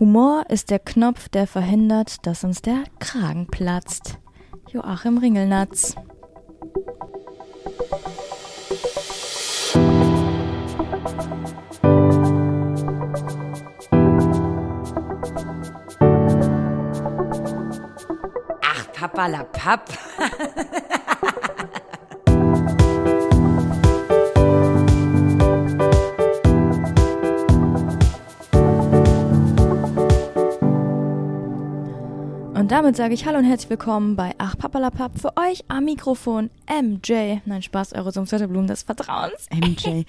Humor ist der Knopf, der verhindert, dass uns der Kragen platzt. Joachim Ringelnatz. Ach, Papa la Papp. Und damit sage ich Hallo und herzlich willkommen bei Ach Papalapap für euch am Mikrofon MJ. Nein, Spaß, eure Blumen des Vertrauens. MJ.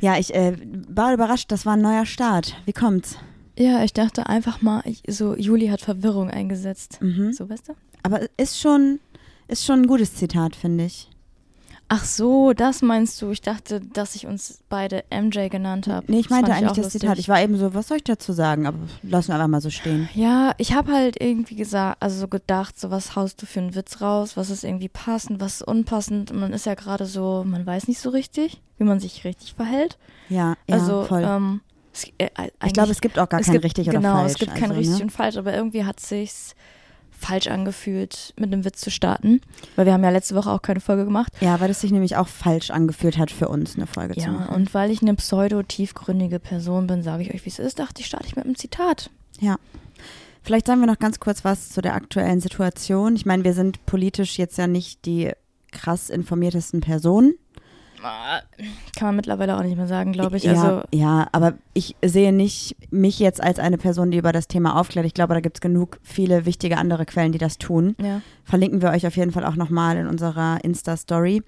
Ja, ich äh, war überrascht, das war ein neuer Start. Wie kommt's? Ja, ich dachte einfach mal, ich, so Juli hat Verwirrung eingesetzt. Mhm. So, weißt du? Aber ist schon, ist schon ein gutes Zitat, finde ich. Ach so, das meinst du. Ich dachte, dass ich uns beide MJ genannt habe. Nee, ich meinte eigentlich das lustig. Zitat. Ich war eben so, was soll ich dazu sagen? Aber lassen wir einfach mal so stehen. Ja, ich habe halt irgendwie gesagt, also so gedacht, so was haust du für einen Witz raus, was ist irgendwie passend, was ist unpassend. Und man ist ja gerade so, man weiß nicht so richtig, wie man sich richtig verhält. Ja, ja also, voll. Ähm, es, äh, ich glaube, es gibt auch gar kein gibt, richtig oder genau, falsch. es gibt kein also, richtig ne? und falsch, aber irgendwie hat sich's falsch angefühlt, mit einem Witz zu starten, weil wir haben ja letzte Woche auch keine Folge gemacht. Ja, weil es sich nämlich auch falsch angefühlt hat für uns, eine Folge zu Ja, machen. und weil ich eine pseudo-tiefgründige Person bin, sage ich euch, wie es ist, dachte ich, starte ich mit einem Zitat. Ja. Vielleicht sagen wir noch ganz kurz was zu der aktuellen Situation. Ich meine, wir sind politisch jetzt ja nicht die krass informiertesten Personen. Kann man mittlerweile auch nicht mehr sagen, glaube ich. ja, Also, ja, aber ich sehe nicht mich jetzt als eine Person, die über das Thema aufklärt. Ich glaube, da gibt es genug viele wichtige andere Quellen, die das tun. ja. Verlinken wir euch auf jeden Fall auch nochmal in unserer Insta-Story.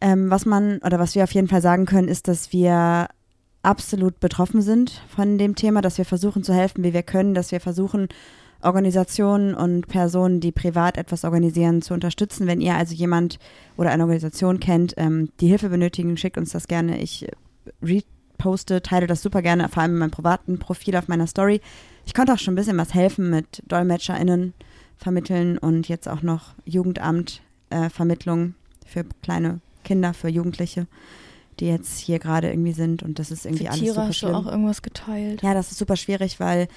Ähm, was man oder was wir auf jeden Fall sagen können, ist, dass wir absolut betroffen sind von dem Thema, dass wir versuchen zu helfen, wie wir können, dass wir versuchen, Organisationen und Personen, die privat etwas organisieren, zu unterstützen. Wenn ihr also jemand oder eine Organisation kennt, ähm, die Hilfe benötigen, schickt uns das gerne. Ich äh, reposte, teile das super gerne, vor allem in meinem privaten Profil auf meiner Story. Ich konnte auch schon ein bisschen was helfen mit DolmetscherInnen vermitteln und jetzt auch noch Jugendamt äh, Vermittlung für kleine Kinder, für Jugendliche, die jetzt hier gerade irgendwie sind und das ist irgendwie Für alles Tiere super hast du schlimm. auch irgendwas geteilt. Ja, das ist super schwierig, weil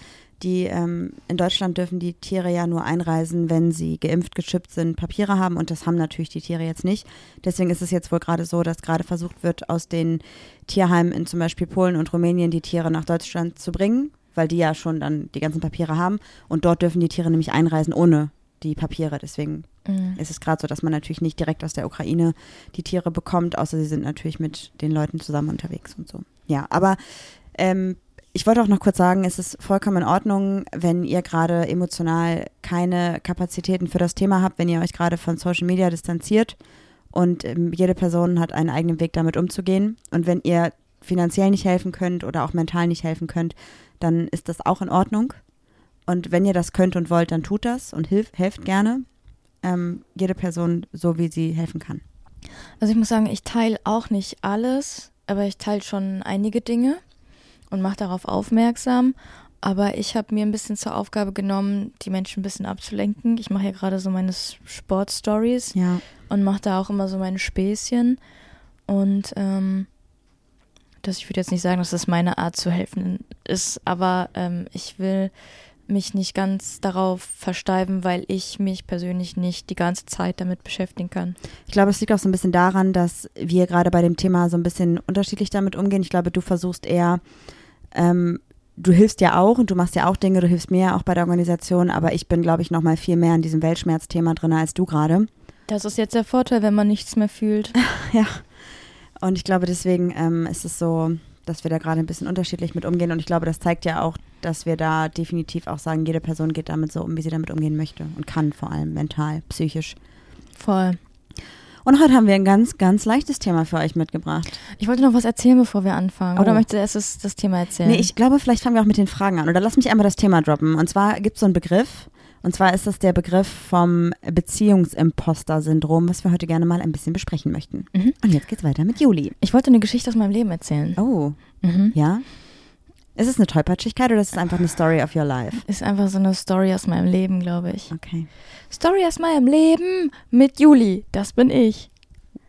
die ähm, in Deutschland dürfen die Tiere ja nur einreisen, wenn sie geimpft, geschippt sind, Papiere haben und das haben natürlich die Tiere jetzt nicht. Deswegen ist es jetzt wohl gerade so, dass gerade versucht wird, aus den Tierheimen in zum Beispiel Polen und Rumänien die Tiere nach Deutschland zu bringen, weil die ja schon dann die ganzen Papiere haben und dort dürfen die Tiere nämlich einreisen ohne die Papiere. Deswegen Mhm. ist es gerade so, dass man natürlich nicht direkt aus der Ukraine die Tiere bekommt, außer sie sind natürlich mit den Leuten zusammen unterwegs und so. Ja, aber ähm, ich wollte auch noch kurz sagen, es ist vollkommen in Ordnung, wenn ihr gerade emotional keine Kapazitäten für das Thema habt, wenn ihr euch gerade von Social Media distanziert und ähm, jede Person hat einen eigenen Weg damit umzugehen. Und wenn ihr finanziell nicht helfen könnt oder auch mental nicht helfen könnt, dann ist das auch in Ordnung. Und wenn ihr das könnt und wollt, dann tut das und hilft, helft gerne. Ähm, jede Person so, wie sie helfen kann. Also ich muss sagen, ich teile auch nicht alles, aber ich teile schon einige Dinge und mache darauf aufmerksam. Aber ich habe mir ein bisschen zur Aufgabe genommen, die Menschen ein bisschen abzulenken. Ich mache ja gerade so meine Sportstories Ja. und mache da auch immer so meine Späßchen. Und ähm, das, ich würde jetzt nicht sagen, dass das meine Art zu helfen ist, aber ähm, ich will mich nicht ganz darauf versteifen, weil ich mich persönlich nicht die ganze Zeit damit beschäftigen kann. Ich glaube, es liegt auch so ein bisschen daran, dass wir gerade bei dem Thema so ein bisschen unterschiedlich damit umgehen. Ich glaube, du versuchst eher, ähm, du hilfst ja auch und du machst ja auch Dinge, du hilfst mir ja auch bei der Organisation, aber ich bin, glaube ich, noch mal viel mehr in diesem Weltschmerzthema drin als du gerade. Das ist jetzt der Vorteil, wenn man nichts mehr fühlt. Ja. Und ich glaube, deswegen ähm, ist es so, dass wir da gerade ein bisschen unterschiedlich mit umgehen. Und ich glaube, das zeigt ja auch, dass wir da definitiv auch sagen, jede Person geht damit so um, wie sie damit umgehen möchte und kann, vor allem mental, psychisch. Voll. Und heute haben wir ein ganz, ganz leichtes Thema für euch mitgebracht. Ich wollte noch was erzählen, bevor wir anfangen. Oder Oh. möchtest du erst das, das Thema erzählen? Nee, ich glaube, vielleicht fangen wir auch mit den Fragen an. Oder lass mich einmal das Thema droppen. Und zwar gibt es so einen Begriff. Und zwar ist das der Begriff vom Beziehungsimposter-Syndrom, was wir heute gerne mal ein bisschen besprechen möchten. Mhm. Und jetzt geht's weiter mit Juli. Ich wollte eine Geschichte aus meinem Leben erzählen. Oh, Mhm. ja? Ist es eine Tollpatschigkeit oder ist es einfach eine Story of your life? Ist einfach so eine Story aus meinem Leben, glaube ich. Okay. Story aus meinem Leben mit Juli. Das bin ich.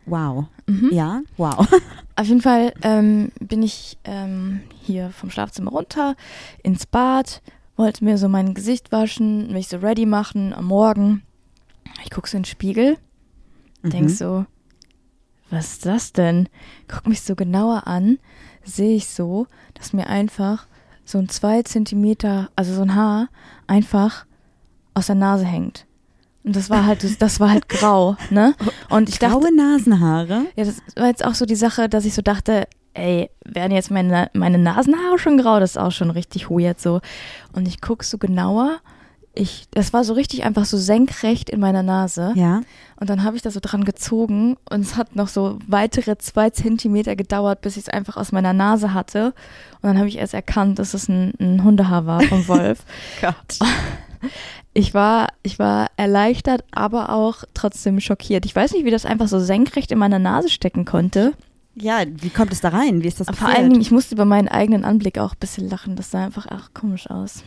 Wow. Mhm. Ja, wow. Auf jeden Fall ähm, bin ich ähm, hier vom Schlafzimmer runter ins Bad wollte mir so mein Gesicht waschen, mich so ready machen am Morgen. Ich gucke so in den Spiegel, denk Mhm. so, was ist das denn? Guck mich so genauer an, sehe ich so, dass mir einfach so ein zwei Zentimeter, also so ein Haar, einfach aus der Nase hängt. Und das war halt, das war halt grau, ne? Und ich dachte, Graue Nasenhaare. ja, das war jetzt auch so die Sache, dass ich so dachte, ey, werden jetzt meine, meine Nasenhaare schon grau? Das ist auch schon richtig weird so. Und ich gucke so genauer. Ich, das war so richtig einfach so senkrecht in meiner Nase. Ja. Und dann habe ich da so dran gezogen und es hat noch so weitere zwei Zentimeter gedauert, bis ich es einfach aus meiner Nase hatte. Und dann habe ich erst erkannt, dass es ein, ein Hundehaar war vom Wolf. Gott. Ich war, ich war erleichtert, aber auch trotzdem schockiert. Ich weiß nicht, wie das einfach so senkrecht in meiner Nase stecken konnte. Ja, wie kommt es da rein? Wie ist das Vor passiert? allen Dingen, ich musste über meinen eigenen Anblick auch ein bisschen lachen. Das sah einfach ach, komisch aus.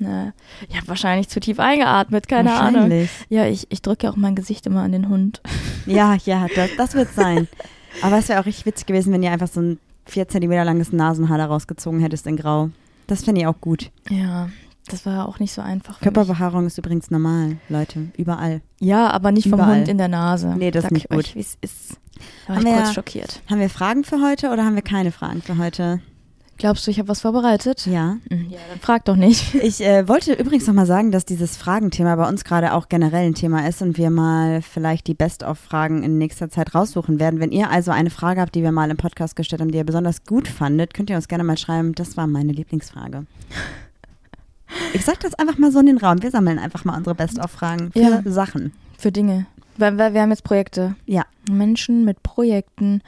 Ne. Ich habe wahrscheinlich zu tief eingeatmet, keine Ahnung. Ja, ich, ich drücke ja auch mein Gesicht immer an den Hund. Ja, ja, das, das wird sein. Aber es wäre auch richtig witzig gewesen, wenn ihr einfach so ein 4 cm langes Nasenhaar da rausgezogen hättest in Grau. Das fände ich auch gut. Ja, das war auch nicht so einfach. Körperbehaarung ist übrigens normal, Leute. Überall. Ja, aber nicht vom Überall. Hund in der Nase. Nee, das ist Sag nicht ich euch, gut. es ist. Da war Haben ich wir kurz schockiert. Haben wir Fragen für heute oder haben wir keine Fragen für heute? Glaubst du, ich habe was vorbereitet? Ja. Mhm. Ja, dann frag doch nicht. Ich äh, wollte übrigens nochmal sagen, dass dieses Fragenthema bei uns gerade auch generell ein Thema ist und wir mal vielleicht die Best-of-Fragen in nächster Zeit raussuchen werden. Wenn ihr also eine Frage habt, die wir mal im Podcast gestellt haben, die ihr besonders gut fandet, könnt ihr uns gerne mal schreiben. Das war meine Lieblingsfrage. Ich sag das einfach mal so in den Raum. Wir sammeln einfach mal unsere Best-of-Fragen für Ja. Sachen. Für Dinge. Weil, weil wir haben jetzt Projekte. Ja. Menschen mit Projekten.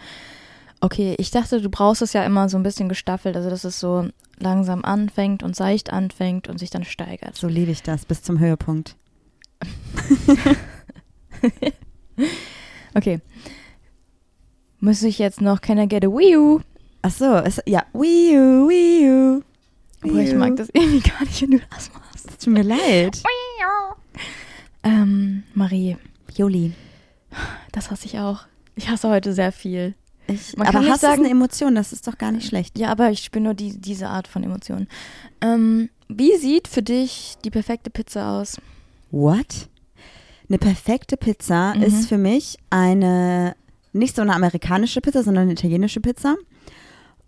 Okay, ich dachte, du brauchst es ja immer so ein bisschen gestaffelt, also dass es so langsam anfängt und seicht anfängt und sich dann steigert. So liebe ich das bis zum Höhepunkt. Okay. Muss ich jetzt noch Can I get a Wii U? Ach so, es, ja. Wii U, Wii U. Boah, ich mag das irgendwie gar nicht, wenn du das machst. Tut mir leid. Ähm, Marie, Juli. das hasse ich auch. Ich hasse heute sehr viel. Ich, Man aber kann Hass ist sagen- eine Emotion, das ist doch gar nicht schlecht. Ja, aber ich spüre nur die, diese Art von Emotionen. Ähm, wie sieht für dich die perfekte Pizza aus? What? Eine perfekte Pizza Mhm. ist für mich eine, nicht so eine amerikanische Pizza, sondern eine italienische Pizza.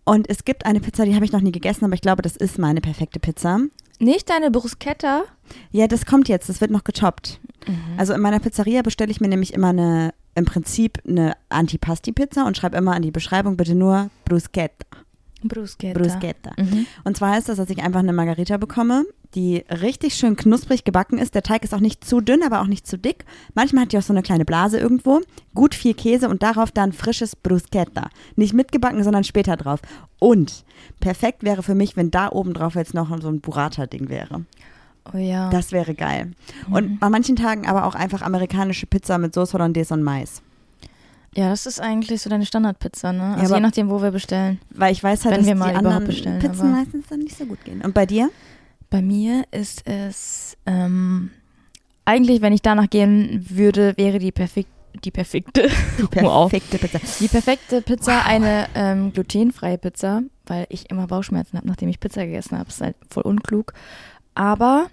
Und es gibt eine Pizza, die habe ich noch nie gegessen, aber ich glaube, das ist meine perfekte Pizza. Nicht deine Bruschetta? Ja, das kommt jetzt, das wird noch getoppt. Mhm. Also in meiner Pizzeria bestelle ich mir nämlich immer eine, im Prinzip eine Antipasti-Pizza und schreibe immer an die Beschreibung bitte nur Bruschetta. Bruschetta. Bruschetta. Mhm. Und zwar heißt das, dass ich einfach eine Margarita bekomme, die richtig schön knusprig gebacken ist. Der Teig ist auch nicht zu dünn, aber auch nicht zu dick. Manchmal hat die auch so eine kleine Blase irgendwo. Gut viel Käse und darauf dann frisches Bruschetta. Nicht mitgebacken, sondern später drauf. Und perfekt wäre für mich, wenn da oben drauf jetzt noch so ein Burrata-Ding wäre. Oh ja. Das wäre geil. Mhm. Und an manchen Tagen aber auch einfach amerikanische Pizza mit Sauce Hollandaise und Mais. ja, das ist eigentlich so deine Standardpizza, ne? Also aber- je nachdem, wo wir bestellen. Weil ich weiß halt, Wenn dass wir mal die überhaupt anderen bestellen, Pizzen meistens dann nicht so gut gehen. Und bei dir? Bei mir ist es eigentlich, wenn ich danach gehen würde, wäre die perfekt die perfekte Die Wow. perfekte Pizza. die perfekte Pizza eine ähm, glutenfreie Pizza, weil ich immer Bauchschmerzen habe, nachdem ich Pizza gegessen habe. Ist halt voll unklug. Aber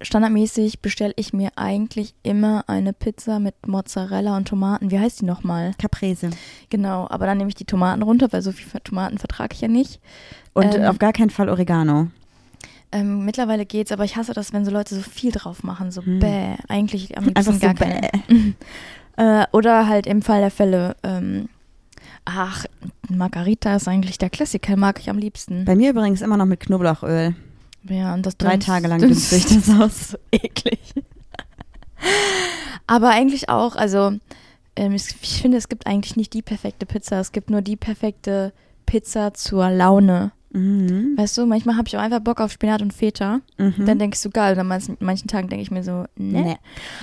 standardmäßig bestelle ich mir eigentlich immer eine Pizza mit Mozzarella und Tomaten. Wie heißt die nochmal? Caprese. Genau, aber dann nehme ich die Tomaten runter, weil so viel Tomaten vertrage ich ja nicht. Und Ähm, auf gar keinen Fall Oregano. Ähm, mittlerweile geht's, aber ich hasse das, wenn so Leute so viel drauf machen, so Hm. bäh. Eigentlich am Einfach liebsten so gar keine. Äh, oder halt im Fall der Fälle, ähm, ach, Margarita ist eigentlich der Klassiker, mag ich am liebsten. Bei mir übrigens immer noch mit Knoblauchöl. Ja, und das Drei Tage lang dünst- dünste ich das aus. eklig. Aber eigentlich auch, also ähm, ich finde, es gibt eigentlich nicht die perfekte Pizza, es gibt nur die perfekte Pizza zur Laune. Mhm. Weißt du, manchmal habe ich auch einfach Bock auf Spinat und Feta. Mhm. Dann denke ich so geil. Und an manchen, manchen Tagen denke ich mir so, ne. Nee.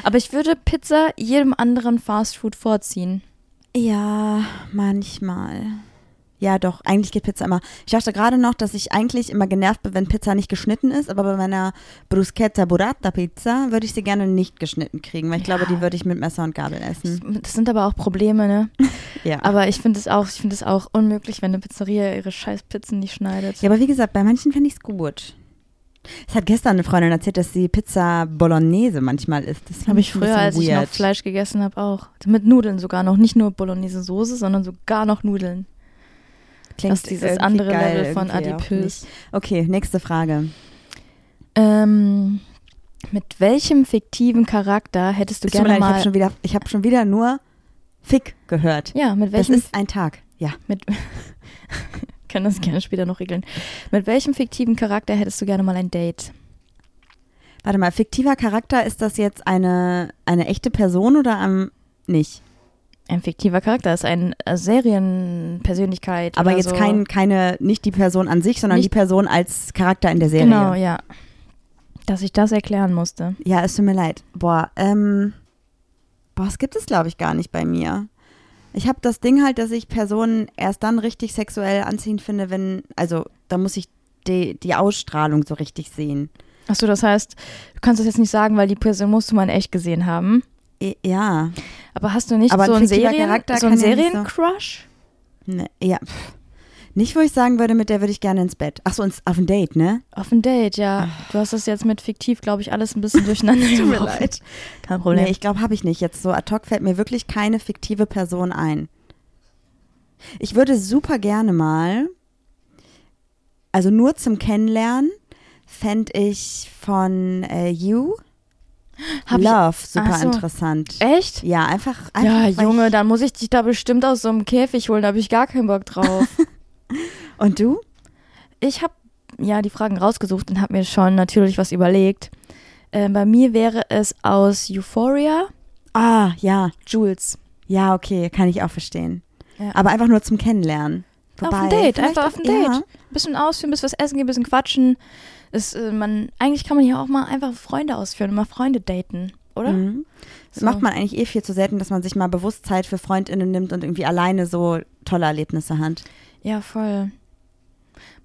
Aber ich würde Pizza jedem anderen Fastfood vorziehen. Ja, manchmal. Ja, doch, eigentlich geht Pizza immer. Ich dachte gerade noch, dass ich eigentlich immer genervt bin, wenn Pizza nicht geschnitten ist, aber bei meiner Bruschetta Burrata Pizza würde ich sie gerne nicht geschnitten kriegen, weil ich Ja. glaube, die würde ich mit Messer und Gabel essen. Das sind aber auch Probleme, ne? Ja. Aber ich finde es auch, ich finde es auch unmöglich, wenn eine Pizzeria ihre scheiß Pizzen nicht schneidet. ja, aber wie gesagt, bei manchen finde ich es gut. Es hat gestern eine Freundin erzählt, dass sie Pizza Bolognese manchmal isst. Das Habe ich früher, als ich noch weird. Fleisch gegessen habe, auch. Mit Nudeln sogar noch. Nicht nur Bolognese-Soße, sondern sogar noch Nudeln. Klingt das ist dieses irgendwie andere geil Level von adipös. Okay, nächste Frage. Ähm, mit welchem fiktiven Charakter hättest du tut gerne leid, ich mal... habe schon, wieder- ich hab schon wieder nur Fick gehört. ja, mit Das welchem... ist ein Tag. Ja. mit, kann das gerne später noch regeln. Mit welchem fiktiven Charakter hättest du gerne mal ein Date? Warte mal, fiktiver Charakter, ist das jetzt eine, eine echte Person oder am nicht? Ein fiktiver Charakter ist eine äh, Serienpersönlichkeit. Aber jetzt so. kein, keine, nicht die Person an sich, sondern Nicht- die Person als Charakter in der Serie. Genau, ja. Dass ich das erklären musste. Ja, es tut mir leid. Boah, ähm, boah, es gibt es, glaube ich, gar nicht bei mir. Ich habe das Ding halt, dass ich Personen erst dann richtig sexuell anziehend finde, wenn, also da muss ich die, die Ausstrahlung so richtig sehen. Achso, das heißt, du kannst das jetzt nicht sagen, weil die Person musst du mal in echt gesehen haben. Ja, Aber hast du nicht Aber so einen Serien, so einen nicht so- Seriencrush? ne, ja. Nicht, wo ich sagen würde, mit der würde ich gerne ins Bett. Ach so, ins, auf ein Date, ne? Auf ein Date, ja. Du hast das jetzt mit fiktiv, glaube ich, alles ein bisschen durcheinander Tut mir leid. Kein Problem. Nee, ich glaube, habe ich nicht. Jetzt so ad hoc fällt mir wirklich keine fiktive Person ein. Ich würde super gerne mal, also nur zum Kennenlernen, fände ich von äh, You Hab ich- Love super Ach so. interessant. Echt? Ja, einfach. einfach Ja, Junge, Ich, dann muss ich dich da bestimmt aus so einem Käfig holen, da habe ich gar keinen Bock drauf. und du? ich habe ja die Fragen rausgesucht und habe mir schon natürlich was überlegt. Äh, bei mir wäre es aus Euphoria Ah, ja. Jules. Ja, okay, kann ich auch verstehen. Ja. Aber einfach nur zum Kennenlernen. Auf Wobei, ein Date, einfach auf ein Date. Ja. Ein bisschen ausführen, ein bisschen was essen gehen, ein bisschen quatschen. Das, äh, man, eigentlich kann man hier auch mal einfach Freunde ausführen und mal Freunde daten, oder? Mhm. Das So. macht man eigentlich eh viel zu selten, dass man sich mal bewusst Zeit für FreundInnen nimmt und irgendwie alleine so tolle Erlebnisse hat. Ja, voll.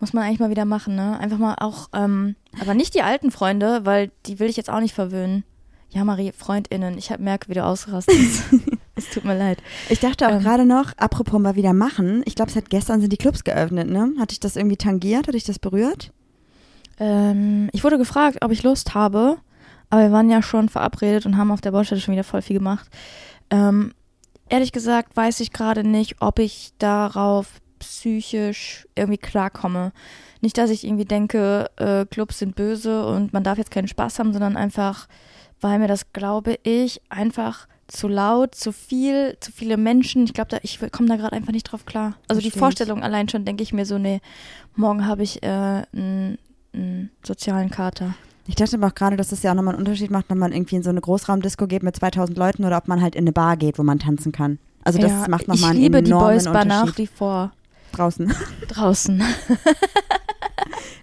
Muss man eigentlich mal wieder machen, ne? Einfach mal auch, ähm, aber nicht die alten Freunde, weil die will ich jetzt auch nicht verwöhnen. Ja, Marie, FreundInnen, ich hab merke, wie du ausrastest. es tut mir leid. Ich dachte auch Ähm. gerade noch, apropos mal wieder machen, ich glaube, seit gestern sind die Clubs geöffnet, ne? Hatte ich das irgendwie tangiert? Hatte ich das berührt? Ähm, ich wurde gefragt, ob ich Lust habe, aber wir waren ja schon verabredet und haben auf der Baustelle schon wieder voll viel gemacht. Ähm, ehrlich gesagt weiß ich gerade nicht, ob ich darauf psychisch irgendwie klarkomme. Nicht, dass ich irgendwie denke, äh, Clubs sind böse und man darf jetzt keinen Spaß haben, sondern einfach, weil mir das, glaube ich, einfach zu laut, zu viel, zu viele Menschen. Ich glaube, da, ich komme da gerade einfach nicht drauf klar. Also die Versteh ich. Vorstellung allein schon, denke ich mir so, nee, morgen habe ich äh, einen einen sozialen Kater. Ich dachte aber auch gerade, dass es ja auch nochmal einen Unterschied macht, wenn man irgendwie in so eine Großraumdisco geht mit 2000 Leuten oder ob man halt in eine Bar geht, wo man tanzen kann. Also das Ja, macht nochmal Ich einen liebe die enormen Boys Bar nach Unterschied. wie vor. Draußen. Draußen.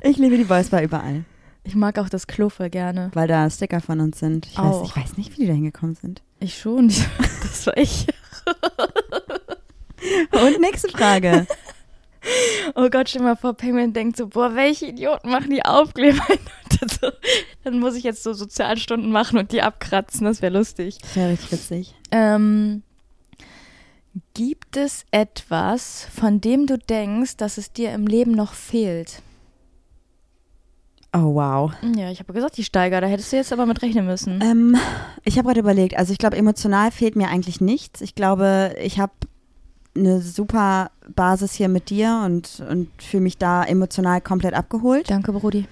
Ich liebe die Boys Bar überall, Ich mag auch das Klo voll gerne. weil da Sticker von uns sind. Ich weiß, ich weiß nicht, wie die da hingekommen sind. Ich schon. Das war ich. Und nächste Frage. Oh Gott, stell mal vor, Penguin denkt so, boah, welche Idioten machen die Aufkleber? Und so, Dann muss ich jetzt so Sozialstunden machen und die abkratzen. Das wäre lustig. Das wäre richtig witzig. Ähm, gibt es etwas, von dem du denkst, dass es dir im Leben noch fehlt? Oh, wow. Ja, ich habe gesagt, die Steiger, da hättest du jetzt aber mit rechnen müssen. Ähm, ich habe gerade überlegt, also ich glaube, emotional fehlt mir eigentlich nichts. Ich glaube, ich habe eine super Basis hier mit dir und, und fühle mich da emotional komplett abgeholt. Danke, Brudi.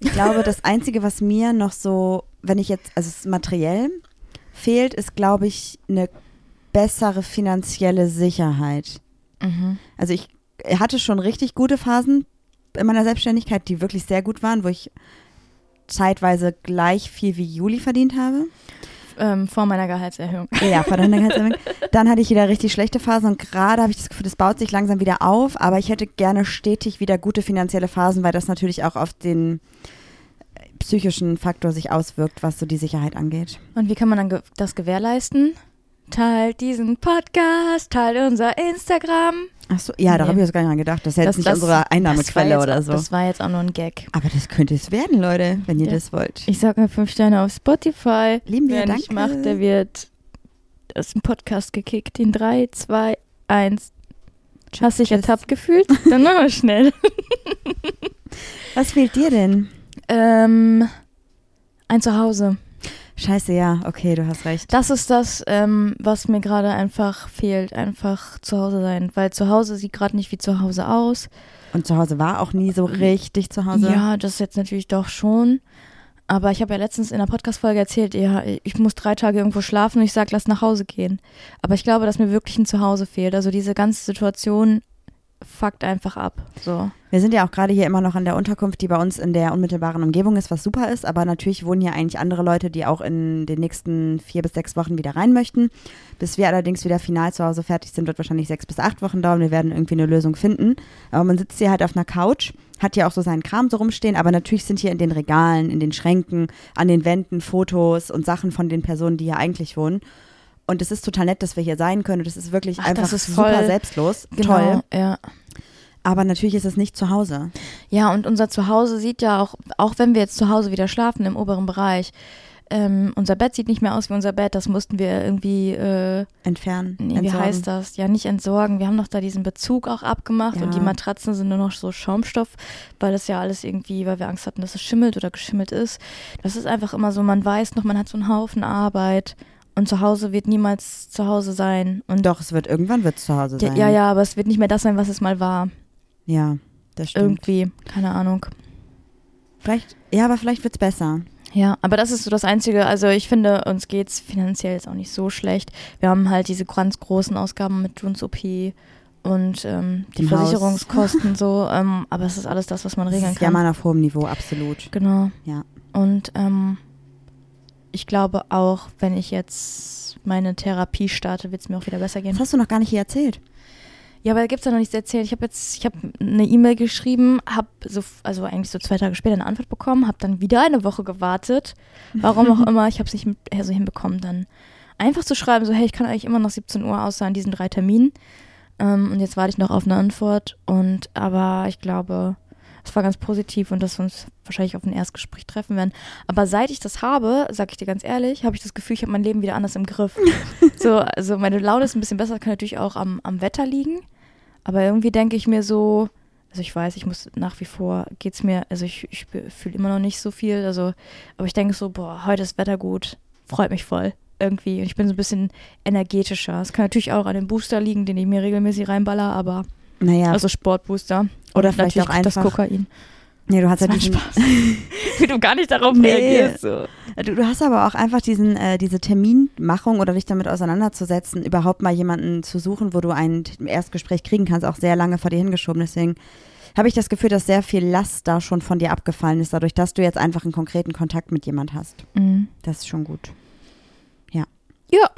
Ich glaube, das Einzige, was mir noch so, wenn ich jetzt, also es ist materiell fehlt, ist, glaube ich, eine bessere finanzielle Sicherheit. Mhm. Also ich hatte schon richtig gute Phasen in meiner Selbstständigkeit, die wirklich sehr gut waren, wo ich zeitweise gleich viel wie Juli verdient habe. Ähm, vor meiner Gehaltserhöhung. Ja, vor der Gehaltserhöhung. Dann hatte ich wieder richtig schlechte Phasen und gerade habe ich das Gefühl, das baut sich langsam wieder auf, aber ich hätte gerne stetig wieder gute finanzielle Phasen, weil das natürlich auch auf den äh, psychischen Faktor sich auswirkt, was so die Sicherheit angeht. Und wie kann man dann ge das gewährleisten? Teilt diesen Podcast, teilt unser Instagram. Achso, ja, da Nee. habe ich jetzt gar nicht dran gedacht. Das ist jetzt nicht unsere das war Einnahmequelle jetzt, oder so. Das war jetzt auch nur ein Gag. aber das könnte es werden, Leute, wenn ihr Ja. das wollt. Ich sag mir fünf Sterne auf Spotify. Lieben wir, Wer danke. nicht macht, der wird aus dem Podcast gekickt. In drei, zwei, eins. Hast dich Tschüss. ertappt gefühlt? Dann machen wir schnell. Was fehlt dir denn? Ähm, ein Zuhause. Scheiße, ja, okay, du hast recht. Das ist das, ähm, was mir gerade einfach fehlt. Einfach zu Hause sein. Weil zu Hause sieht gerade nicht wie zu Hause aus. Und zu Hause war auch nie so richtig zu Hause. Ja, das jetzt natürlich doch schon. Aber ich habe ja letztens in der Podcast-Folge erzählt, ja, ich muss drei Tage irgendwo schlafen und ich sage, lass nach Hause gehen. Aber ich glaube, dass mir wirklich ein Zuhause fehlt. Also diese ganze Situation fuckt einfach ab. So. Wir sind ja auch gerade hier immer noch in der Unterkunft, die bei uns in der unmittelbaren Umgebung ist, was super ist. Aber natürlich wohnen hier eigentlich andere Leute, die auch in den nächsten vier bis sechs Wochen wieder rein möchten. Bis wir allerdings wieder final zu Hause fertig sind, wird wahrscheinlich sechs bis acht Wochen dauern. Wir werden irgendwie eine Lösung finden. Aber man sitzt hier halt auf einer Couch, hat hier auch so seinen Kram so rumstehen. Aber natürlich sind hier in den Regalen, in den Schränken, an den Wänden Fotos und Sachen von den Personen, die hier eigentlich wohnen. Und es ist total nett, dass wir hier sein können. Und es ist wirklich Ach, einfach das ist super voll- selbstlos. Genau, Toll. ja. Aber natürlich ist es nicht zu Hause. Ja, und unser Zuhause sieht ja auch, auch wenn wir jetzt zu Hause wieder schlafen im oberen Bereich, ähm, unser Bett sieht nicht mehr aus wie unser Bett. Das mussten wir irgendwie, äh, Entfernen. nee, wie entsorgen. heißt das? Ja, nicht entsorgen. Wir haben doch da diesen Bezug auch abgemacht und Ja. die Matratzen sind nur noch so Schaumstoff, weil das ja alles irgendwie, weil wir Angst hatten, dass es schimmelt oder geschimmelt ist. Das ist einfach immer so, man weiß noch, man hat so einen Haufen Arbeit und zu Hause wird niemals zu Hause sein. Und Doch, es wird irgendwann wird es zu Hause ja, sein. ja, ja, aber es wird nicht mehr das sein, was es mal war. Ja, das stimmt. Irgendwie, keine Ahnung. Vielleicht, ja, aber vielleicht wird es besser. Ja, aber das ist so das Einzige. Also ich finde, uns geht's finanziell jetzt auch nicht so schlecht. Wir haben halt diese ganz großen Ausgaben mit Junes OP und ähm, die Im. Versicherungskosten so. Ähm, aber es ist alles das, was man Das regeln ist kann. Jammern auf hohem Niveau, absolut. Genau. Ja. Und ähm, ich glaube auch, wenn ich jetzt meine Therapie starte, wird es mir auch wieder besser gehen. Das hast du noch gar nicht hier erzählt. Ja, aber da gibt's ja noch nichts zu erzählen. Ich habe jetzt, ich habe eine E-Mail geschrieben, habe so, also eigentlich so zwei Tage später eine Antwort bekommen, habe dann wieder eine Woche gewartet. Warum auch immer, ich habe es nicht mit- äh, so hinbekommen, dann einfach zu schreiben, so hey, ich kann eigentlich immer noch 17 Uhr außer an diesen drei Terminen. Ähm, und jetzt warte ich noch auf eine Antwort. Und aber ich glaube, es war ganz positiv und dass wir uns wahrscheinlich auf ein Erstgespräch treffen werden. Aber seit ich das habe, sag ich dir ganz ehrlich, habe ich das Gefühl, ich habe mein Leben wieder anders im Griff. so, also meine Laune ist ein bisschen besser, kann natürlich auch am, am Wetter liegen. Aber irgendwie denke ich mir so, also ich weiß, ich muss nach wie vor, geht's mir, also ich, ich fühle immer noch nicht so viel, also, aber ich denke so, boah, heute ist Wetter gut, freut mich voll. Irgendwie. Und ich bin so ein bisschen energetischer. Es kann natürlich auch an dem Booster liegen, den ich mir regelmäßig reinballer, aber Naja, also Sportbooster. Oder vielleicht natürlich auch das einfach- Kokain. nee, du hast ja Das war diesen, Spaß. Wie du gar nicht darauf Nee. reagierst. So. du, du hast aber auch einfach diesen, äh, diese Terminmachung oder dich damit auseinanderzusetzen, überhaupt mal jemanden zu suchen, wo du ein Erstgespräch kriegen kannst, auch sehr lange vor dir hingeschoben. Deswegen habe ich das Gefühl, dass sehr viel Last da schon von dir abgefallen ist, dadurch, dass du jetzt einfach einen konkreten Kontakt mit jemand hast. Mhm. Das ist schon gut. Ja,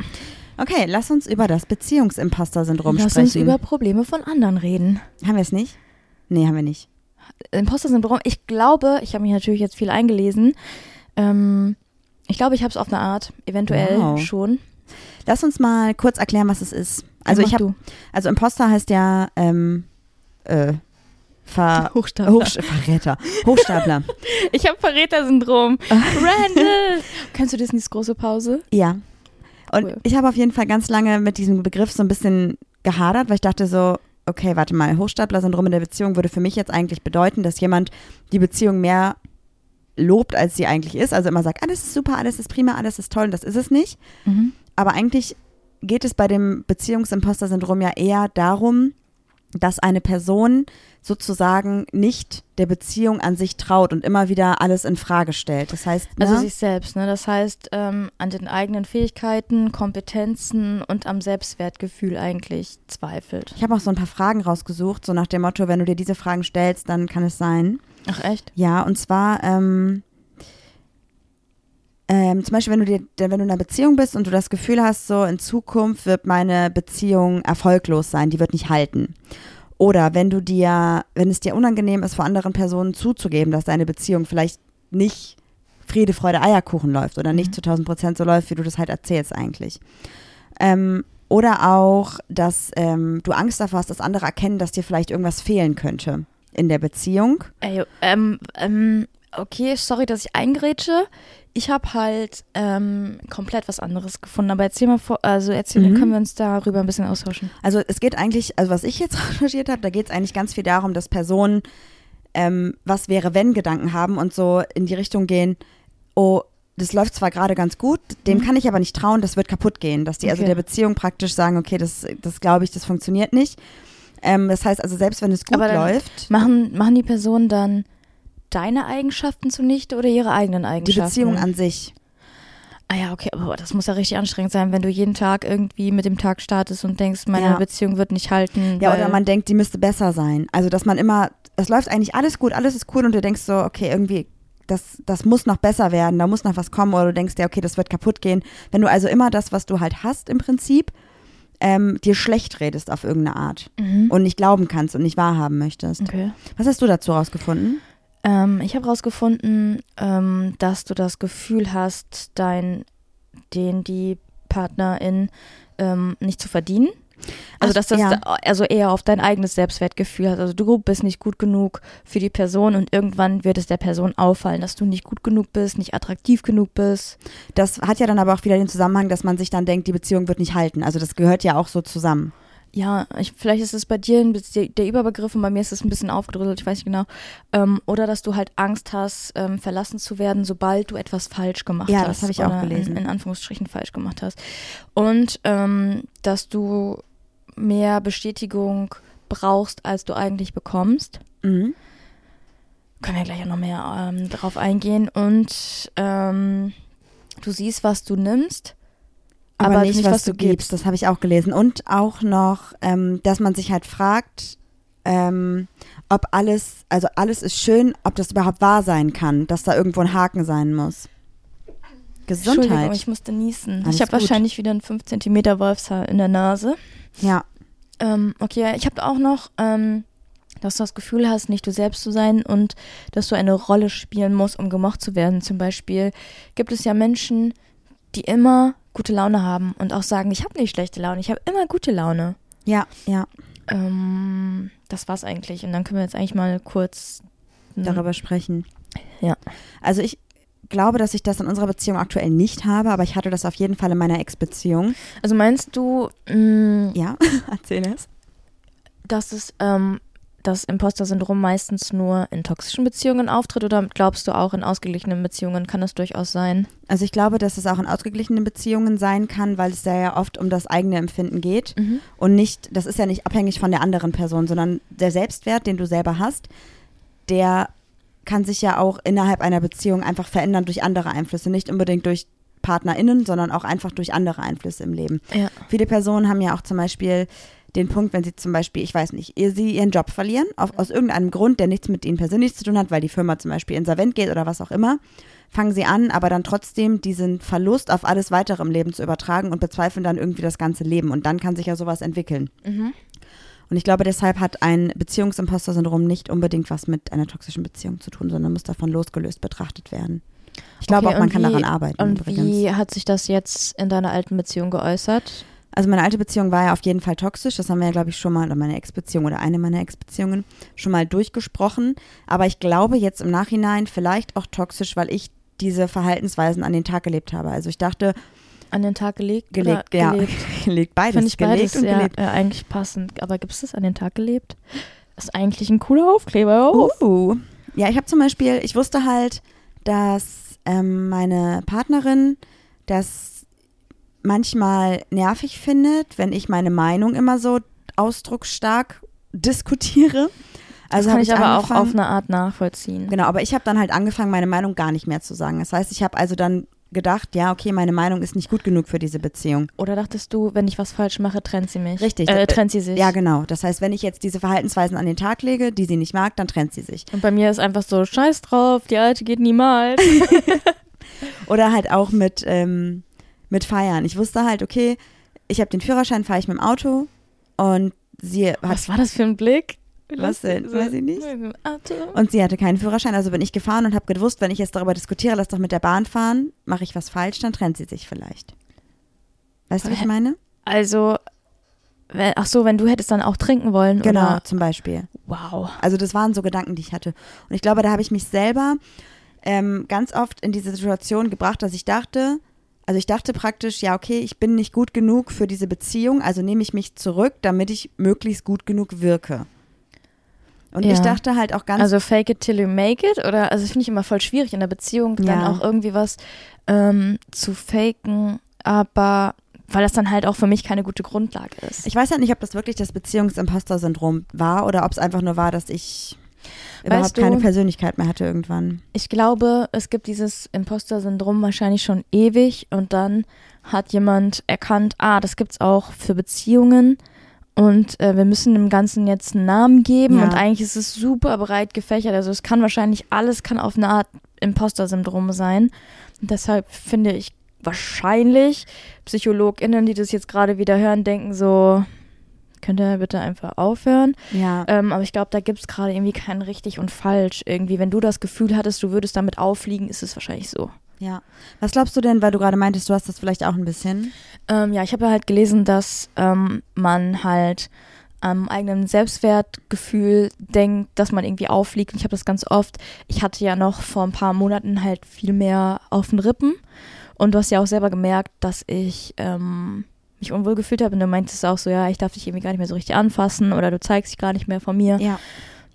Okay, lass uns über das Beziehungsimposter-Syndrom lass sprechen. uns über Probleme von anderen reden. haben wir es nicht? Nee, haben wir nicht. Imposter-Syndrom, ich glaube, ich habe mich natürlich jetzt viel eingelesen. Ähm, ich glaube, ich habe es auf eine Art, eventuell Wow. schon. Lass uns mal kurz erklären, was es ist. Also Ja, ich habe, also Imposter heißt ja ähm, äh, Ver Hochstapler. Hochst Verräter, Hochstapler. Ich habe Verräter-Syndrom. Randall! Kennst du das nicht, große Pause? ja. Und Cool. ich habe auf jeden Fall ganz lange mit diesem Begriff so ein bisschen gehadert, weil ich dachte so, okay, warte mal, Hochstapler-Syndrom in der Beziehung würde für mich jetzt eigentlich bedeuten, dass jemand die Beziehung mehr lobt, als sie eigentlich ist. Also immer sagt, alles ist super, alles ist prima, alles ist toll und das ist es nicht. Mhm. Aber eigentlich geht es bei dem Beziehungsimposter-Syndrom ja eher darum, dass eine Person sozusagen nicht der Beziehung an sich traut und immer wieder alles in Frage stellt. Das heißt, Also ne? sich selbst, ne? Das heißt, ähm, an den eigenen Fähigkeiten, Kompetenzen und am Selbstwertgefühl eigentlich zweifelt. ich habe auch so ein paar Fragen rausgesucht, so nach dem Motto, wenn du dir diese Fragen stellst, dann kann es sein. Ach echt? Ja, und zwar ähm, ähm, zum Beispiel, wenn du dir, wenn du in einer Beziehung bist und du das Gefühl hast, so in Zukunft wird meine Beziehung erfolglos sein, die wird nicht halten. Oder wenn du dir, wenn es dir unangenehm ist, vor anderen Personen zuzugeben, dass deine Beziehung vielleicht nicht Friede, Freude, Eierkuchen läuft oder nicht Mhm. zu 1000 Prozent so läuft, wie du das halt erzählst eigentlich. Ähm, oder auch, dass ähm, du Angst davor hast, dass andere erkennen, dass dir vielleicht irgendwas fehlen könnte in der Beziehung. Ey, ähm, ähm, okay, sorry, dass ich eingrätsche. Ich habe halt ähm, komplett was anderes gefunden. Aber erzähl mal vor, also erzähl, Mhm. können wir uns darüber ein bisschen austauschen. Also es geht eigentlich, also was ich jetzt recherchiert habe, da geht es eigentlich ganz viel darum, dass Personen ähm, was wäre, wenn Gedanken haben und so in die Richtung gehen, oh, das läuft zwar gerade ganz gut, dem Mhm. kann ich aber nicht trauen, das wird kaputt gehen. Dass die also Okay. der Beziehung praktisch sagen, okay, das, das glaube ich, das funktioniert nicht. Ähm, das heißt also, selbst wenn es gut läuft, Machen, machen die Personen dann deine Eigenschaften zunichte oder ihre eigenen die Eigenschaften? Beziehung an sich. Ah ja, okay, aber das muss ja richtig anstrengend sein, wenn du jeden Tag irgendwie mit dem Tag startest und denkst, meine Ja. Beziehung wird nicht halten. Ja, oder man denkt, die müsste besser sein. Also, dass man immer, es läuft eigentlich alles gut, alles ist cool und du denkst so, okay, irgendwie, das, das muss noch besser werden, da muss noch was kommen oder du denkst dir, okay, das wird kaputt gehen. Wenn du also immer das, was du halt hast im Prinzip, ähm, dir schlecht redest auf irgendeine Art Mhm. und nicht glauben kannst und nicht wahrhaben möchtest. Okay. Was hast du dazu rausgefunden? Ähm, ich habe rausgefunden, ähm, dass du das Gefühl hast, dein, den die Partnerin ähm, nicht zu verdienen. Also dass das ja. also eher auf dein eigenes Selbstwertgefühl hat. Also du bist nicht gut genug für die Person und irgendwann wird es der Person auffallen, dass du nicht gut genug bist, nicht attraktiv genug bist. Das hat ja dann aber auch wieder den Zusammenhang, dass man sich dann denkt, die Beziehung wird nicht halten. Also das gehört ja auch so zusammen. Ja, ich, vielleicht ist es bei dir ein bisschen der Überbegriff und bei mir ist es ein bisschen aufgedröselt, ich weiß nicht genau. Ähm, oder dass du halt Angst hast, ähm, verlassen zu werden, sobald du etwas falsch gemacht Ja, hast. das habe ich auch gelesen. In, in Anführungsstrichen falsch gemacht hast. Und ähm, dass du mehr Bestätigung brauchst, als du eigentlich bekommst. Mhm. Können wir gleich auch noch mehr ähm, drauf eingehen. Und ähm, du siehst, was du nimmst, aber, aber nicht, was, du gibst. Das habe ich auch gelesen. Und auch noch, ähm, dass man sich halt fragt, ähm, ob alles, also alles ist schön, ob das überhaupt wahr sein kann, dass da irgendwo ein Haken sein muss. Entschuldigung, Gesundheit. ich musste niesen. Alles ich habe wahrscheinlich wieder ein 5 cm Wolfshaar in der Nase. Ja, Ähm, okay, ich habe auch noch, ähm, dass du das Gefühl hast, nicht du selbst zu sein und dass du eine Rolle spielen musst, um gemocht zu werden. Zum Beispiel gibt es ja Menschen, die immer gute Laune haben und auch sagen, ich habe nicht schlechte Laune, ich habe immer gute Laune. ja, ja, Ähm, das war's eigentlich. Und dann können wir jetzt eigentlich mal kurz hm, darüber sprechen. Ja. Also ich glaube, dass ich das in unserer Beziehung aktuell nicht habe, aber ich hatte das auf jeden Fall in meiner Ex-Beziehung. Also meinst du, mh, Ja, erzähl es. dass es ähm, das Imposter-Syndrom meistens nur in toxischen Beziehungen auftritt oder glaubst du auch in ausgeglichenen Beziehungen kann es durchaus sein? Also ich glaube, dass es auch in ausgeglichenen Beziehungen sein kann, weil es ja oft um das eigene Empfinden geht und nicht, das ist ja nicht abhängig von der anderen Person, sondern der Selbstwert, den du selber hast, der kann sich ja auch innerhalb einer Beziehung einfach verändern durch andere Einflüsse, nicht unbedingt durch PartnerInnen, sondern auch einfach durch andere Einflüsse im Leben. Ja. Viele Personen haben ja auch zum Beispiel den Punkt, wenn sie zum Beispiel, ich weiß nicht, ihr, sie ihren Job verlieren, auf, aus irgendeinem Grund, der nichts mit ihnen persönlich zu tun hat, weil die Firma zum Beispiel insolvent geht oder was auch immer, fangen sie an, aber dann trotzdem diesen Verlust auf alles weitere im Leben zu übertragen und bezweifeln dann irgendwie das ganze Leben. Und dann kann sich ja sowas entwickeln. Mhm. Und ich glaube, deshalb hat ein Beziehungsimposter-Syndrom nicht unbedingt was mit einer toxischen Beziehung zu tun, sondern muss davon losgelöst betrachtet werden. Ich glaube Okay, auch, man und kann wie- daran arbeiten Und übrigens. wie hat sich das jetzt in deiner alten Beziehung geäußert? Also meine alte Beziehung war ja auf jeden Fall toxisch. Das haben wir ja, glaube ich, schon mal, oder meine Ex-Beziehung oder eine meiner Ex-Beziehungen schon mal durchgesprochen. Aber ich glaube jetzt im Nachhinein vielleicht auch toxisch, weil ich diese Verhaltensweisen an den Tag gelebt habe. Also ich dachte, An den Tag gelegt? gelegt, oder ja, Gelebt? gelegt beides, Finde ich gelegt beides und ja, gelebt. äh, eigentlich passend. Aber gibt es das an den Tag gelebt? Das ist eigentlich ein cooler Aufkleber. Oh. Uh. Ja, ich habe zum Beispiel, ich wusste halt, dass ähm, meine Partnerin das manchmal nervig findet, wenn ich meine Meinung immer so ausdrucksstark diskutiere. Also das kann habe ich aber auch auf eine Art nachvollziehen. Genau, aber ich habe dann halt angefangen, meine Meinung gar nicht mehr zu sagen. Das heißt, ich habe also dann gedacht, ja, okay, meine Meinung ist nicht gut genug für diese Beziehung. Oder dachtest du, wenn ich was falsch mache, trennt sie mich? Richtig. Äh, trennt sie sich. Ja, genau. Das heißt, wenn ich jetzt diese Verhaltensweisen an den Tag lege, die sie nicht mag, dann trennt sie sich. Und bei mir ist einfach so, scheiß drauf, die alte geht niemals. Oder halt auch mit, ähm, mit Feiern. Ich wusste halt, okay, ich habe den Führerschein, fahre ich mit dem Auto und sie hat Was war das für ein Blick? Was denn? Weiß ich nicht. Und sie hatte keinen Führerschein, also bin ich gefahren und habe gewusst, wenn ich jetzt darüber diskutiere, lass doch mit der Bahn fahren, mache ich was falsch, dann trennt sie sich vielleicht. Weißt du, was ich meine? Also, ach so, wenn du hättest dann auch trinken wollen, Genau, oder? zum Beispiel. Wow. Also das waren so Gedanken, die ich hatte. Und ich glaube, da habe ich mich selber ähm, ganz oft in diese Situation gebracht, dass ich dachte, also ich dachte praktisch, ja, okay, ich bin nicht gut genug für diese Beziehung, also nehme ich mich zurück, damit ich möglichst gut genug wirke. Und Ja. ich dachte halt auch ganz Also fake it till you make it? Oder, also das finde ich immer voll schwierig in der Beziehung, dann Ja. auch irgendwie was ähm, zu faken, aber weil das dann halt auch für mich keine gute Grundlage ist. Ich weiß halt nicht, ob das wirklich das Beziehungsimposter-Syndrom war oder ob es einfach nur war, dass ich überhaupt du- keine Persönlichkeit mehr hatte irgendwann. Ich glaube, es gibt dieses Imposter-Syndrom wahrscheinlich schon ewig und dann hat jemand erkannt, ah, das gibt's auch für Beziehungen und äh, wir müssen dem Ganzen jetzt einen Namen geben Ja. und eigentlich ist es super breit gefächert. Also es kann wahrscheinlich alles kann auf eine Art Imposter-Syndrom sein. Und deshalb finde ich wahrscheinlich PsychologInnen, die das jetzt gerade wieder hören, denken so, könnt ihr bitte einfach aufhören? Ja. Ähm, aber ich glaube, da gibt es gerade irgendwie kein richtig und falsch. Irgendwie, wenn du das Gefühl hattest, du würdest damit auffliegen, ist es wahrscheinlich so. ja. Was glaubst du denn, weil du gerade meintest, du hast das vielleicht auch ein bisschen? Ähm, ja, ich habe halt gelesen, dass ähm, man halt am eigenen Selbstwertgefühl denkt, dass man irgendwie auffliegt. Und ich habe das ganz oft. Ich hatte ja noch vor ein paar Monaten halt viel mehr auf den Rippen. Und du hast ja auch selber gemerkt, dass ich ähm, mich unwohl gefühlt habe. Und du meintest auch so, ja, ich darf dich irgendwie gar nicht mehr so richtig anfassen oder du zeigst dich gar nicht mehr von mir. Ja.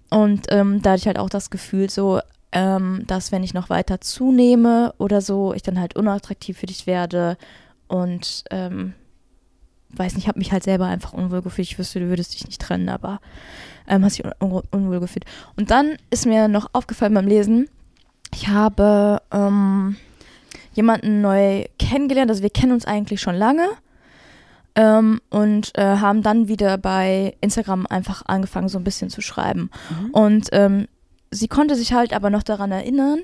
Und ähm, da hatte ich halt auch das Gefühl so, ähm, dass wenn ich noch weiter zunehme oder so, ich dann halt unattraktiv für dich werde und ähm, weiß nicht, habe mich halt selber einfach unwohl gefühlt. Ich wüsste, du würdest dich nicht trennen, aber ähm, hast dich un un unwohl gefühlt. Und dann ist mir noch aufgefallen beim Lesen, ich habe ähm, jemanden neu kennengelernt, also wir kennen uns eigentlich schon lange ähm, und äh, haben dann wieder bei Instagram einfach angefangen, so ein bisschen zu schreiben. Mhm. Und ähm, sie konnte sich halt aber noch daran erinnern,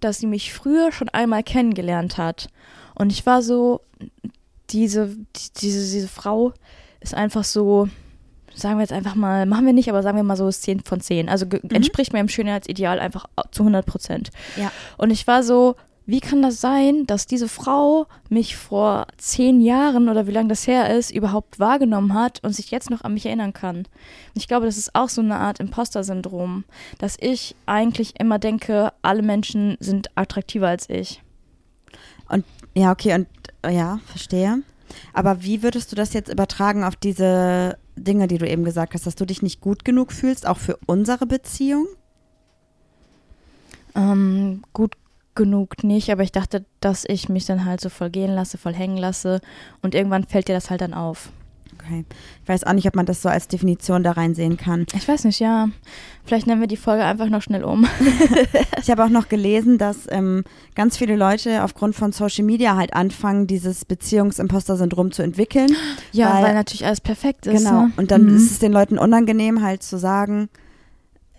dass sie mich früher schon einmal kennengelernt hat. Und ich war so, diese, die, diese, diese Frau ist einfach so, sagen wir jetzt einfach mal, machen wir nicht, aber sagen wir mal so, ist 10 von 10. Also ge- entspricht meinem Schönheitsideal einfach zu 100 Prozent. Ja. Und ich war so, wie kann das sein, dass diese Frau mich vor zehn Jahren oder wie lange das her ist, überhaupt wahrgenommen hat und sich jetzt noch an mich erinnern kann? Und ich glaube, das ist auch so eine Art Imposter-Syndrom, dass ich eigentlich immer denke, alle Menschen sind attraktiver als ich. Ja, okay, und äh, ja, verstehe. Aber wie würdest du das jetzt übertragen auf diese Dinge, die du eben gesagt hast, dass du dich nicht gut genug fühlst, auch für unsere Beziehung? Ähm, gut genug nicht, aber ich dachte, dass ich mich dann halt so voll gehen lasse, voll hängen lasse und irgendwann fällt dir das halt dann auf. Okay. Ich weiß auch nicht, ob man das so als Definition da reinsehen kann. Ich weiß nicht, ja. Vielleicht nennen wir die Folge einfach noch schnell um. Ich habe auch noch gelesen, dass ähm, ganz viele Leute aufgrund von Social Media halt anfangen, dieses Beziehungsimposter-Syndrom zu entwickeln. Ja, Weil- weil, natürlich alles perfekt ist. Genau. Ne? Und dann Mhm. ist es den Leuten unangenehm, halt zu sagen,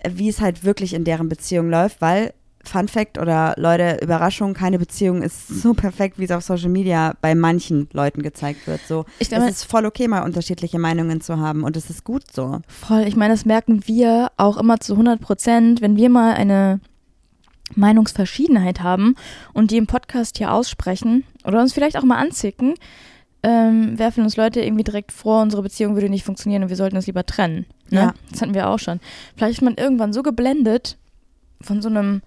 wie es halt wirklich in deren Beziehung läuft, weil Fun Fact oder Leute, Überraschung, keine Beziehung ist so perfekt, wie es auf Social Media bei manchen Leuten gezeigt wird. So, Ich es glaube, ist voll okay, mal unterschiedliche Meinungen zu haben und es ist gut so. voll. Ich meine, das merken wir auch immer zu 100 Prozent, wenn wir mal eine Meinungsverschiedenheit haben und die im Podcast hier aussprechen oder uns vielleicht auch mal anzicken, ähm, werfen uns Leute irgendwie direkt vor, unsere Beziehung würde nicht funktionieren und wir sollten uns lieber trennen. Ne? Ja. Das hatten wir auch schon. Vielleicht ist man irgendwann so geblendet von so einem,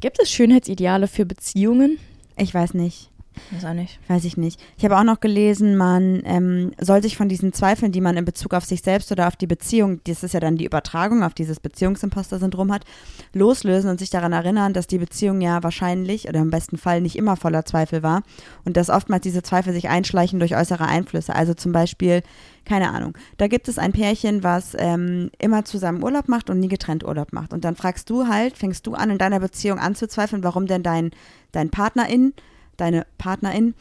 gibt es Schönheitsideale für Beziehungen? Ich weiß nicht. Weiß auch nicht. Weiß ich nicht. Ich habe auch noch gelesen, man ähm, soll sich von diesen Zweifeln, die man in Bezug auf sich selbst oder auf die Beziehung, das ist ja dann die Übertragung auf dieses Beziehungsimposter-Syndrom hat, loslösen und sich daran erinnern, dass die Beziehung ja wahrscheinlich oder im besten Fall nicht immer voller Zweifel war und dass oftmals diese Zweifel sich einschleichen durch äußere Einflüsse. Also zum Beispiel, keine Ahnung, da gibt es ein Pärchen, was ähm, immer zusammen Urlaub macht und nie getrennt Urlaub macht. Und dann fragst du halt, fängst du an, in deiner Beziehung anzuzweifeln, warum denn dein, dein Partnerin deine Partnerin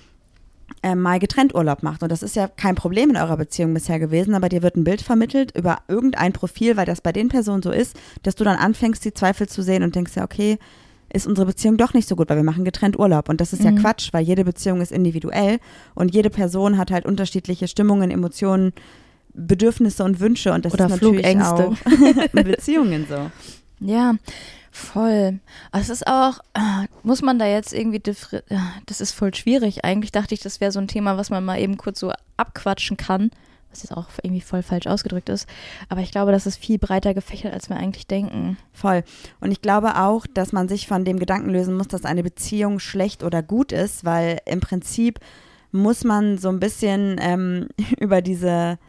äh, mal getrennt Urlaub macht. Und das ist ja kein Problem in eurer Beziehung bisher gewesen, aber dir wird ein Bild vermittelt über irgendein Profil, weil das bei den Personen so ist, dass du dann anfängst, die Zweifel zu sehen und denkst ja, okay, ist unsere Beziehung doch nicht so gut, weil wir machen getrennt Urlaub. Und das ist ja Mhm. Quatsch, weil jede Beziehung ist individuell und jede Person hat halt unterschiedliche Stimmungen, Emotionen, Bedürfnisse und Wünsche. Und das Oder ist natürlich Flugängste. auch in Beziehungen so. Ja, voll. Es ist auch, ah, muss man da jetzt irgendwie, ah, das ist voll schwierig. Eigentlich dachte ich, das wäre so ein Thema, was man mal eben kurz so abquatschen kann, was jetzt auch irgendwie voll falsch ausgedrückt ist. Aber ich glaube, das ist viel breiter gefächert, als wir eigentlich denken. Voll. Und ich glaube auch, dass man sich von dem Gedanken lösen muss, dass eine Beziehung schlecht oder gut ist, weil im Prinzip muss man so ein bisschen ähm, über diese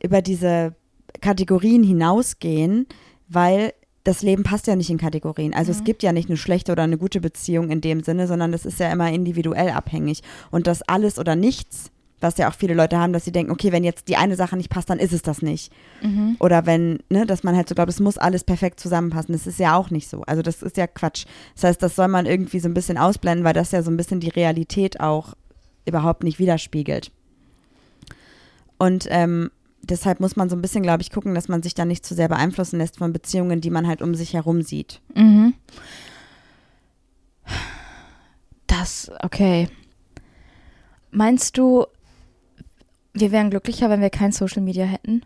über diese Kategorien hinausgehen, weil das Leben passt ja nicht in Kategorien. Also Mhm. es gibt ja nicht eine schlechte oder eine gute Beziehung in dem Sinne, sondern das ist ja immer individuell abhängig. Und das alles oder nichts, was ja auch viele Leute haben, dass sie denken, okay, wenn jetzt die eine Sache nicht passt, dann ist es das nicht. Mhm. Oder wenn, ne, dass man halt so glaubt, es muss alles perfekt zusammenpassen. Das ist ja auch nicht so. Also das ist ja Quatsch. Das heißt, das soll man irgendwie so ein bisschen ausblenden, weil das ja so ein bisschen die Realität auch überhaupt nicht widerspiegelt. Und ähm, deshalb muss man so ein bisschen, glaube ich, gucken, dass man sich da nicht zu sehr beeinflussen lässt von Beziehungen, die man halt um sich herum sieht. Mhm. Das, okay. Meinst du, wir wären glücklicher, wenn wir kein Social Media hätten?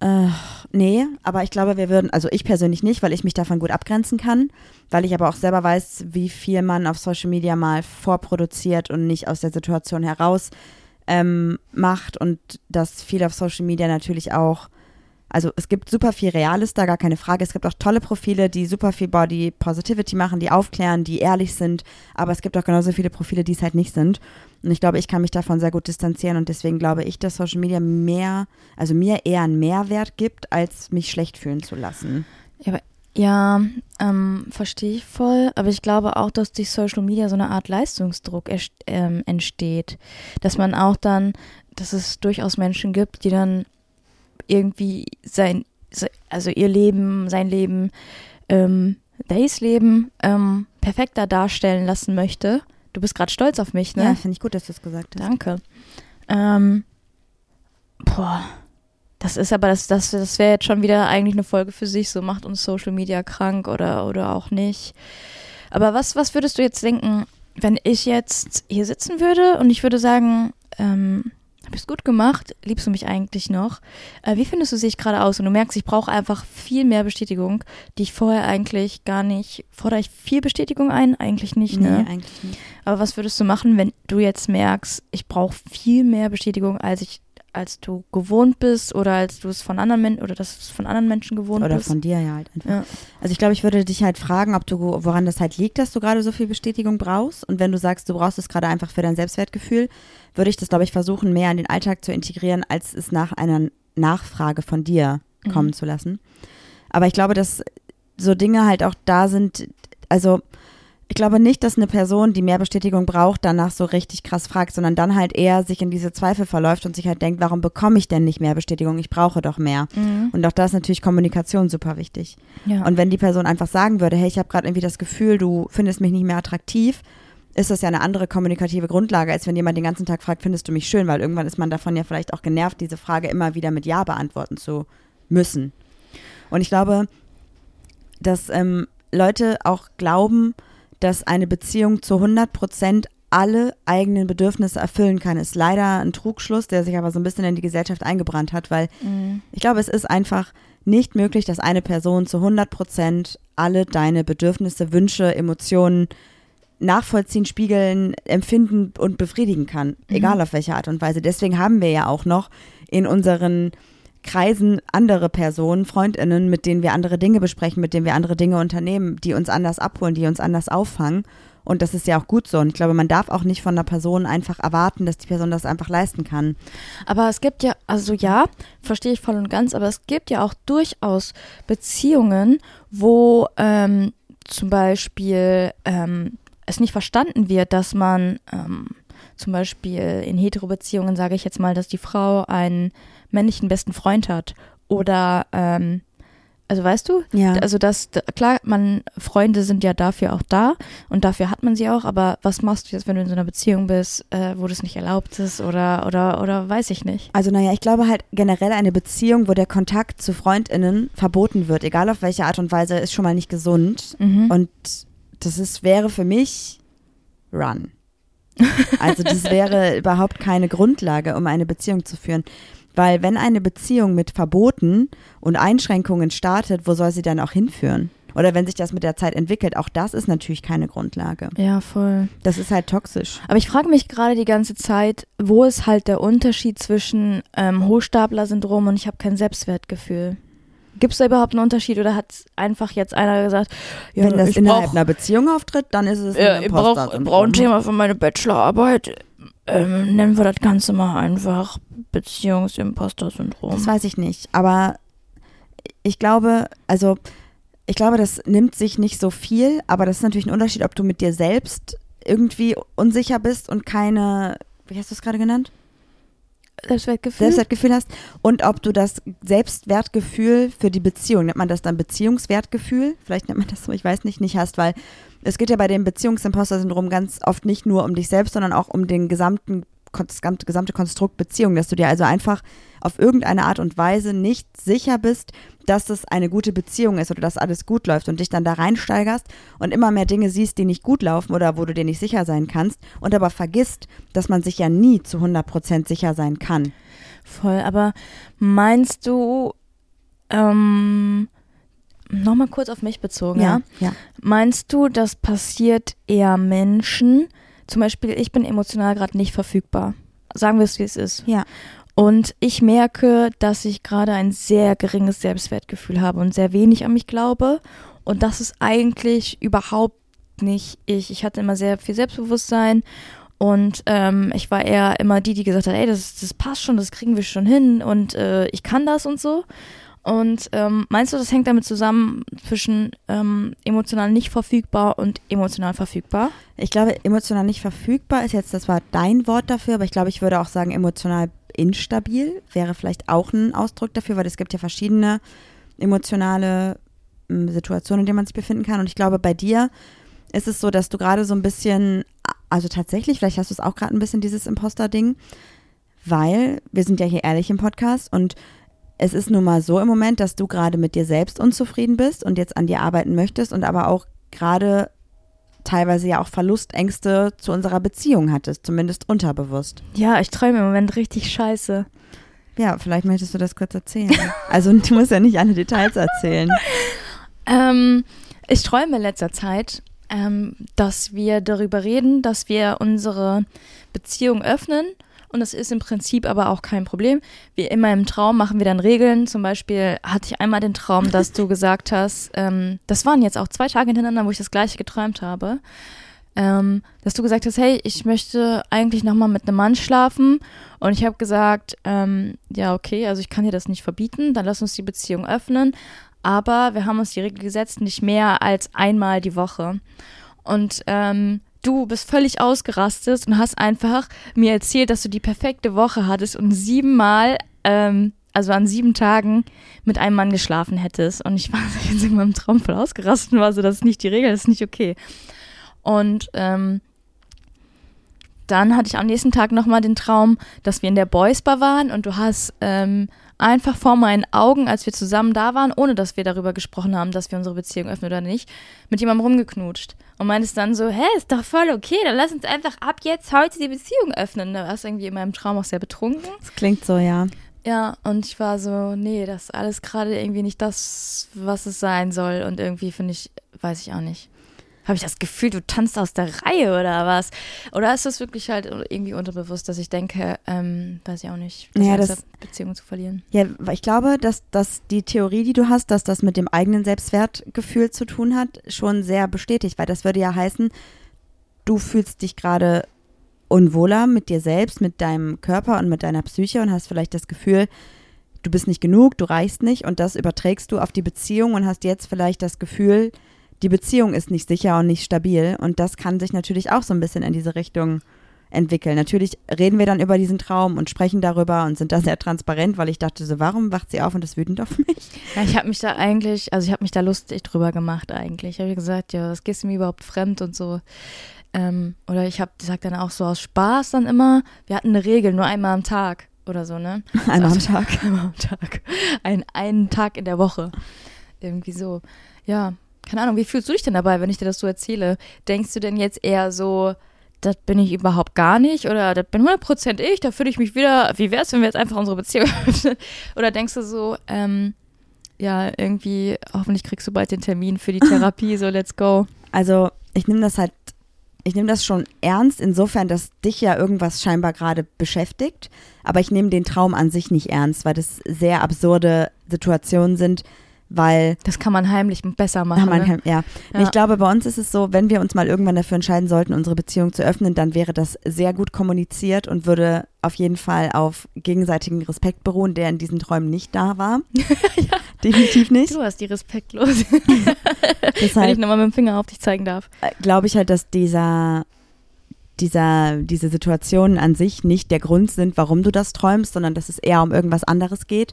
Äh, nee, aber ich glaube, wir würden, also ich persönlich nicht, weil ich mich davon gut abgrenzen kann, weil ich aber auch selber weiß, wie viel man auf Social Media mal vorproduziert und nicht aus der Situation heraus ähm, macht und dass viel auf Social Media natürlich auch, also es gibt super viel Reales da, gar keine Frage. Es gibt auch tolle Profile, die super viel Body Positivity machen, die aufklären, die ehrlich sind, aber es gibt auch genauso viele Profile, die es halt nicht sind. Und ich glaube, ich kann mich davon sehr gut distanzieren und deswegen glaube ich, dass Social Media mehr, also mir eher einen Mehrwert gibt, als mich schlecht fühlen zu lassen. Ja, ähm, verstehe ich voll. Aber ich glaube auch, dass durch Social Media so eine Art Leistungsdruck ähm, entsteht. Dass man auch dann, dass es durchaus Menschen gibt, die dann irgendwie sein, se- also ihr Leben, sein Leben, ähm, Days Leben ähm, perfekter darstellen lassen möchte. Du bist gerade stolz auf mich, ne? Ja, finde ich gut, dass du es gesagt hast. Danke. Ähm, boah, das ist aber, das, das, das wäre jetzt schon wieder eigentlich eine Folge für sich, so macht uns Social Media krank oder, oder auch nicht. Aber was, was würdest du jetzt denken, wenn ich jetzt hier sitzen würde und ich würde sagen, ähm, habe ich es gut gemacht, liebst du mich eigentlich noch? Äh, wie findest du sich gerade aus? Und du merkst, ich brauche einfach viel mehr Bestätigung, die ich vorher eigentlich gar nicht, fordere ich viel Bestätigung ein? Eigentlich nicht, Nee, ne? eigentlich nicht. Aber was würdest du machen, wenn du jetzt merkst, ich brauche viel mehr Bestätigung, als ich, als du gewohnt bist oder als du es von anderen Menschen oder dass du es von anderen Menschen gewohnt Oder bist? von dir ja halt einfach. Ja. Also ich glaube, ich würde dich halt fragen, ob du, woran das halt liegt, dass du gerade so viel Bestätigung brauchst. Und wenn du sagst, du brauchst es gerade einfach für dein Selbstwertgefühl, würde ich das, glaube ich, versuchen, mehr in den Alltag zu integrieren, als es nach einer Nachfrage von dir kommen Mhm. zu lassen. Aber ich glaube, dass so Dinge halt auch da sind, also ich glaube nicht, dass eine Person, die mehr Bestätigung braucht, danach so richtig krass fragt, sondern dann halt eher sich in diese Zweifel verläuft und sich halt denkt, warum bekomme ich denn nicht mehr Bestätigung? Ich brauche doch mehr. Mhm. Und auch da ist natürlich Kommunikation super wichtig. ja. Und wenn die Person einfach sagen würde, hey, ich habe gerade irgendwie das Gefühl, du findest mich nicht mehr attraktiv, ist das ja eine andere kommunikative Grundlage, als wenn jemand den ganzen Tag fragt, findest du mich schön? Weil irgendwann ist man davon ja vielleicht auch genervt, diese Frage immer wieder mit Ja beantworten zu müssen. Und ich glaube, dass ähm, Leute auch glauben, dass eine Beziehung zu 100 Prozent alle eigenen Bedürfnisse erfüllen kann, ist leider ein Trugschluss, der sich aber so ein bisschen in die Gesellschaft eingebrannt hat, weil Mhm. ich glaube, es ist einfach nicht möglich, dass eine Person zu 100 Prozent alle deine Bedürfnisse, Wünsche, Emotionen nachvollziehen, spiegeln, empfinden und befriedigen kann, egal auf welche Art und Weise. Deswegen haben wir ja auch noch in unseren Kreisen andere Personen, Freundinnen, mit denen wir andere Dinge besprechen, mit denen wir andere Dinge unternehmen, die uns anders abholen, die uns anders auffangen. Und das ist ja auch gut so. Und ich glaube, man darf auch nicht von einer Person einfach erwarten, dass die Person das einfach leisten kann. Aber es gibt ja, also ja, verstehe ich voll und ganz, aber es gibt ja auch durchaus Beziehungen, wo ähm, zum Beispiel ähm, es nicht verstanden wird, dass man ähm, zum Beispiel in Hetero-Beziehungen, sage ich jetzt mal, dass die Frau einen männlichen besten Freund hat. Oder, ähm, also weißt du, Ja. also das, klar, man, Freunde sind ja dafür auch da und dafür hat man sie auch, aber was machst du jetzt, wenn du in so einer Beziehung bist, äh, wo das nicht erlaubt ist oder, oder, oder weiß ich nicht. Also naja, ich glaube halt generell eine Beziehung, wo der Kontakt zu FreundInnen verboten wird, egal auf welche Art und Weise, ist schon mal nicht gesund. Mhm. Und das ist, wäre für mich Run. Also das wäre überhaupt keine Grundlage, um eine Beziehung zu führen. Weil wenn eine Beziehung mit Verboten und Einschränkungen startet, wo soll sie dann auch hinführen? Oder wenn sich das mit der Zeit entwickelt, auch das ist natürlich keine Grundlage. ja, voll. Das ist halt toxisch. Aber ich frage mich gerade die ganze Zeit, wo ist halt der Unterschied zwischen ähm, Hochstapler-Syndrom und ich habe kein Selbstwertgefühl? Gibt es da überhaupt einen Unterschied oder hat einfach jetzt einer gesagt, ja, wenn das innerhalb brauch, einer Beziehung auftritt, dann ist es ja, ein ich brauche ein Thema für meine Bachelorarbeit. Ähm, nennen wir das Ganze mal einfach Beziehungsimposter-Syndrom. Das weiß ich nicht. Aber ich glaube, also ich glaube, das nimmt sich nicht so viel, aber das ist natürlich ein Unterschied, ob du mit dir selbst irgendwie unsicher bist und keine, wie hast du es gerade genannt? Selbstwertgefühl. Selbstwertgefühl hast und ob du das Selbstwertgefühl für die Beziehung, nennt man das dann Beziehungswertgefühl, vielleicht nennt man das so, ich weiß nicht, nicht hast, weil es geht ja bei dem Beziehungsimposter-Syndrom ganz oft nicht nur um dich selbst, sondern auch um den gesamten das gesamte Konstrukt Beziehung, dass du dir also einfach auf irgendeine Art und Weise nicht sicher bist, dass das eine gute Beziehung ist oder dass alles gut läuft und dich dann da reinsteigerst und immer mehr Dinge siehst, die nicht gut laufen oder wo du dir nicht sicher sein kannst und aber vergisst, dass man sich ja nie zu 100% sicher sein kann. Voll, aber meinst du, ähm, nochmal kurz auf mich bezogen, ja, ja? Meinst du, das passiert eher Menschen? Zum Beispiel, ich bin emotional gerade nicht verfügbar. Sagen wir es, wie es ist. Ja. Und ich merke, dass ich gerade ein sehr geringes Selbstwertgefühl habe und sehr wenig an mich glaube. Und das ist eigentlich überhaupt nicht ich. Ich hatte immer sehr viel Selbstbewusstsein und ähm, ich war eher immer die, die gesagt hat, ey, das, das passt schon, das kriegen wir schon hin und äh, ich kann das und so. Und ähm, meinst du, das hängt damit zusammen zwischen ähm, emotional nicht verfügbar und emotional verfügbar? Ich glaube, emotional nicht verfügbar ist jetzt, das war dein Wort dafür, aber ich glaube, ich würde auch sagen, emotional instabil wäre vielleicht auch ein Ausdruck dafür, weil es gibt ja verschiedene emotionale ähm, Situationen, in denen man sich befinden kann. Und ich glaube, bei dir ist es so, dass du gerade so ein bisschen, also tatsächlich, vielleicht hast du es auch gerade ein bisschen dieses Imposter-Ding, weil wir sind ja hier ehrlich im Podcast und es ist nun mal so im Moment, dass du gerade mit dir selbst unzufrieden bist und jetzt an dir arbeiten möchtest und aber auch gerade teilweise ja auch Verlustängste zu unserer Beziehung hattest, zumindest unterbewusst. Ja, ich träume im Moment richtig scheiße. Ja, vielleicht möchtest du das kurz erzählen. also du musst ja nicht alle Details erzählen. Ähm, ich träume in letzter Zeit, ähm, dass wir darüber reden, dass wir unsere Beziehung öffnen und das ist im Prinzip aber auch kein Problem. Wie immer im Traum machen wir dann Regeln. Zum Beispiel hatte ich einmal den Traum, dass du gesagt hast, ähm, das waren jetzt auch zwei Tage hintereinander, wo ich das gleiche geträumt habe, ähm, dass du gesagt hast, hey, ich möchte eigentlich nochmal mit einem Mann schlafen. Und ich habe gesagt, ähm, ja, okay, also ich kann dir das nicht verbieten, dann lass uns die Beziehung öffnen. Aber wir haben uns die Regel gesetzt, nicht mehr als einmal die Woche. Und ähm, du bist völlig ausgerastet und hast einfach mir erzählt, dass du die perfekte Woche hattest und siebenmal, ähm, also an sieben Tagen mit einem Mann geschlafen hättest. Und ich war jetzt in meinem Traum voll ausgerastet und war so, das ist nicht die Regel, das ist nicht okay. Und ähm, dann hatte ich am nächsten Tag nochmal den Traum, dass wir in der Boys Bar waren und du hast ähm, einfach vor meinen Augen, als wir zusammen da waren, ohne dass wir darüber gesprochen haben, dass wir unsere Beziehung öffnen oder nicht, mit jemandem rumgeknutscht. Und meintest dann so, hä, ist doch voll okay, dann lass uns einfach ab jetzt heute die Beziehung öffnen. Da warst du irgendwie in meinem Traum auch sehr betrunken. Das klingt so, ja. Ja, und ich war so, nee, das ist alles gerade irgendwie nicht das, was es sein soll. Und irgendwie finde ich, weiß ich auch nicht habe ich das Gefühl, du tanzt aus der Reihe oder was? Oder ist das wirklich halt irgendwie unterbewusst, dass ich denke, ähm, weiß ich auch nicht, ja, das, Beziehung zu verlieren? Ja, ich glaube, dass, dass die Theorie, die du hast, dass das mit dem eigenen Selbstwertgefühl zu tun hat, schon sehr bestätigt, weil das würde ja heißen, du fühlst dich gerade unwohler mit dir selbst, mit deinem Körper und mit deiner Psyche und hast vielleicht das Gefühl, du bist nicht genug, du reichst nicht und das überträgst du auf die Beziehung und hast jetzt vielleicht das Gefühl, die Beziehung ist nicht sicher und nicht stabil. Und das kann sich natürlich auch so ein bisschen in diese Richtung entwickeln. Natürlich reden wir dann über diesen Traum und sprechen darüber und sind da sehr transparent, weil ich dachte so, warum wacht sie auf und ist wütend auf mich? Ja, ich habe mich da eigentlich, also ich habe mich da lustig drüber gemacht eigentlich. Ich habe gesagt, ja, was gehst du mir überhaupt fremd und so. Ähm, oder ich habe, gesagt dann auch so aus Spaß dann immer, wir hatten eine Regel, nur einmal am Tag oder so, ne? Einmal am Tag. Einmal am Tag. Ein, einen Tag in der Woche. Irgendwie so. Ja, keine Ahnung, wie fühlst du dich denn dabei, wenn ich dir das so erzähle? Denkst du denn jetzt eher so, das bin ich überhaupt gar nicht oder das bin 100% ich, da fühle ich mich wieder, wie wäre es, wenn wir jetzt einfach unsere Beziehung öffnen? Oder denkst du so, ähm, ja, irgendwie, hoffentlich kriegst du bald den Termin für die Therapie, so let's go. Also ich nehme das halt, ich nehme das schon ernst, insofern, dass dich ja irgendwas scheinbar gerade beschäftigt, aber ich nehme den Traum an sich nicht ernst, weil das sehr absurde Situationen sind, weil Das kann man heimlich besser machen. Ja, man ne? ja. Ja. Ich glaube, bei uns ist es so, wenn wir uns mal irgendwann dafür entscheiden sollten, unsere Beziehung zu öffnen, dann wäre das sehr gut kommuniziert und würde auf jeden Fall auf gegenseitigen Respekt beruhen, der in diesen Träumen nicht da war. Definitiv nicht. Du hast die respektlos. Wenn ich Deshalb nochmal mit dem Finger auf dich zeigen darf. äh, glaube ich halt, dass dieser, dieser, diese Situationen an sich nicht der Grund sind, warum du das träumst, sondern dass es eher um irgendwas anderes geht.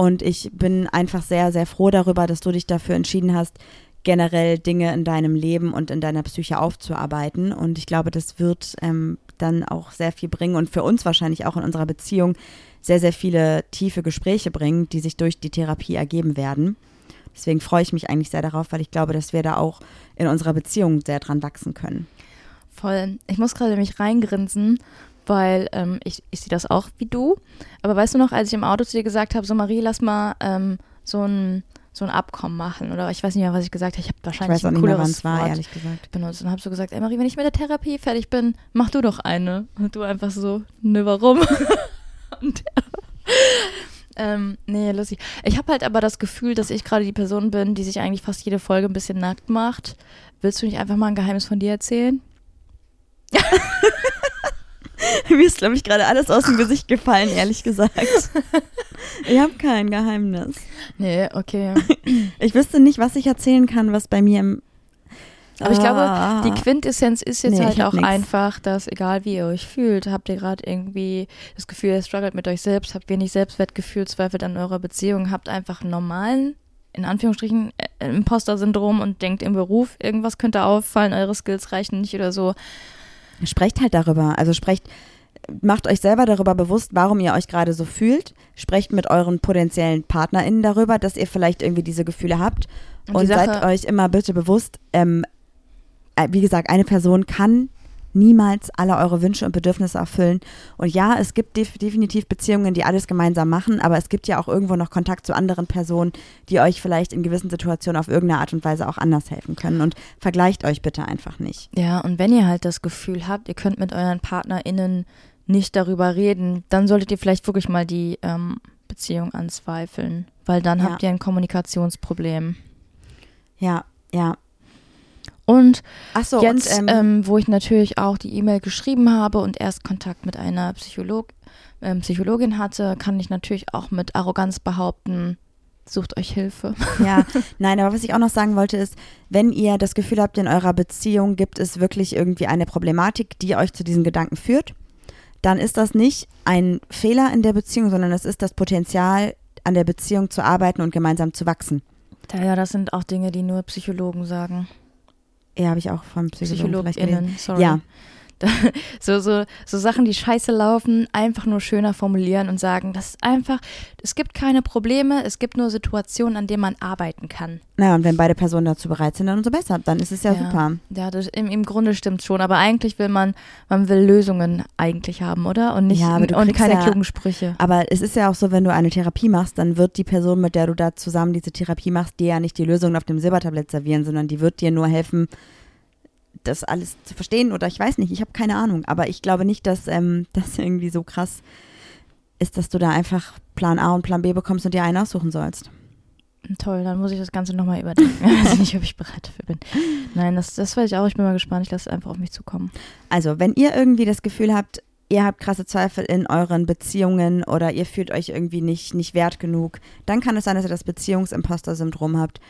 Und ich bin einfach sehr, sehr froh darüber, dass du dich dafür entschieden hast, generell Dinge in deinem Leben und in deiner Psyche aufzuarbeiten. Und ich glaube, das wird ähm, dann auch sehr viel bringen und für uns wahrscheinlich auch in unserer Beziehung sehr, sehr viele tiefe Gespräche bringen, die sich durch die Therapie ergeben werden. Deswegen freue ich mich eigentlich sehr darauf, weil ich glaube, dass wir da auch in unserer Beziehung sehr dran wachsen können. Voll. Ich muss gerade nämlich reingrinsen, weil ähm, ich, ich sehe das auch wie du. Aber weißt du noch, als ich im Auto zu dir gesagt habe, so Marie, lass mal ähm, so ein so ein Abkommen machen oder ich weiß nicht mehr, was ich gesagt habe. Ich habe Ich wahrscheinlich weiß auch ein nicht mehr, cooleres war, Wort ehrlich gesagt. benutzt und habe so gesagt, ey Marie, wenn ich mit der Therapie fertig bin, mach du doch eine. Und du einfach so, ne, warum? und ähm, nee, lustig. Ich habe halt aber das Gefühl, dass ich gerade die Person bin, die sich eigentlich fast jede Folge ein bisschen nackt macht. Willst du nicht einfach mal ein Geheimnis von dir erzählen? Mir ist, glaube ich, gerade alles aus dem Gesicht gefallen, ehrlich gesagt. Ich habe kein Geheimnis. Nee, okay. Ich wüsste nicht, was ich erzählen kann, was bei mir im. Aber ich glaube, Ah. die Quintessenz ist jetzt Nee, halt auch nix. einfach, dass egal wie ihr euch fühlt, habt ihr gerade irgendwie das Gefühl, ihr struggelt mit euch selbst, habt wenig Selbstwertgefühl, zweifelt an eurer Beziehung, habt einfach einen normalen, in Anführungsstrichen, äh, Imposter-Syndrom und denkt im Beruf, irgendwas könnte auffallen, eure Skills reichen nicht oder so. Sprecht halt darüber. Also sprecht, macht euch selber darüber bewusst, warum ihr euch gerade so fühlt. Sprecht mit euren potenziellen PartnerInnen darüber, dass ihr vielleicht irgendwie diese Gefühle habt. Und Und, seid euch immer bitte bewusst, ähm, äh, wie gesagt, eine Person kann niemals alle eure Wünsche und Bedürfnisse erfüllen. Und ja, es gibt def definitiv Beziehungen, die alles gemeinsam machen, aber es gibt ja auch irgendwo noch Kontakt zu anderen Personen, die euch vielleicht in gewissen Situationen auf irgendeine Art und Weise auch anders helfen können. Und vergleicht euch bitte einfach nicht. Ja, und wenn ihr halt das Gefühl habt, ihr könnt mit euren PartnerInnen nicht darüber reden, dann solltet ihr vielleicht wirklich mal die ähm, Beziehung anzweifeln, weil dann Ja. habt ihr ein Kommunikationsproblem. Ja, ja. Und so, jetzt, und, ähm, wo ich natürlich auch die E-Mail geschrieben habe und erst Kontakt mit einer Psycholog, ähm, Psychologin hatte, kann ich natürlich auch mit Arroganz behaupten, sucht euch Hilfe. Ja, nein, aber was ich auch noch sagen wollte ist, wenn ihr das Gefühl habt, in eurer Beziehung gibt es wirklich irgendwie eine Problematik, die euch zu diesen Gedanken führt, dann ist das nicht ein Fehler in der Beziehung, sondern es ist das Potenzial, an der Beziehung zu arbeiten und gemeinsam zu wachsen. Ja, das sind auch Dinge, die nur Psychologen sagen. Ja, habe ich auch vom Psychologen vielleicht gelesen. Sorry. Ja. So, so, so Sachen, die scheiße laufen, einfach nur schöner formulieren und sagen, das ist einfach, es gibt keine Probleme, es gibt nur Situationen, an denen man arbeiten kann. Naja, und wenn beide Personen dazu bereit sind, dann umso besser. Dann ist es ja, super. Ja, das, im, im Grunde stimmt schon, aber eigentlich will man, man will Lösungen eigentlich haben, oder? Und nicht Ja, und keine ja- klugen Sprüche. Aber es ist ja auch so, wenn du eine Therapie machst, dann wird die Person, mit der du da zusammen diese Therapie machst, dir ja nicht die Lösung auf dem Silbertablett servieren, sondern die wird dir nur helfen, das alles zu verstehen oder ich weiß nicht, ich habe keine Ahnung. Aber ich glaube nicht, dass ähm, das irgendwie so krass ist, dass du da einfach Plan A und Plan B bekommst und dir einen aussuchen sollst. Toll, dann muss ich das Ganze nochmal überdenken. Ich weiß nicht, ob ich bereit dafür bin. Nein, das, das weiß ich auch. Ich bin mal gespannt. Ich lasse es einfach auf mich zukommen. Also, wenn ihr irgendwie das Gefühl habt, ihr habt krasse Zweifel in euren Beziehungen oder ihr fühlt euch irgendwie nicht, nicht wert genug, dann kann es sein, dass ihr das Beziehungsimposter-Syndrom habt,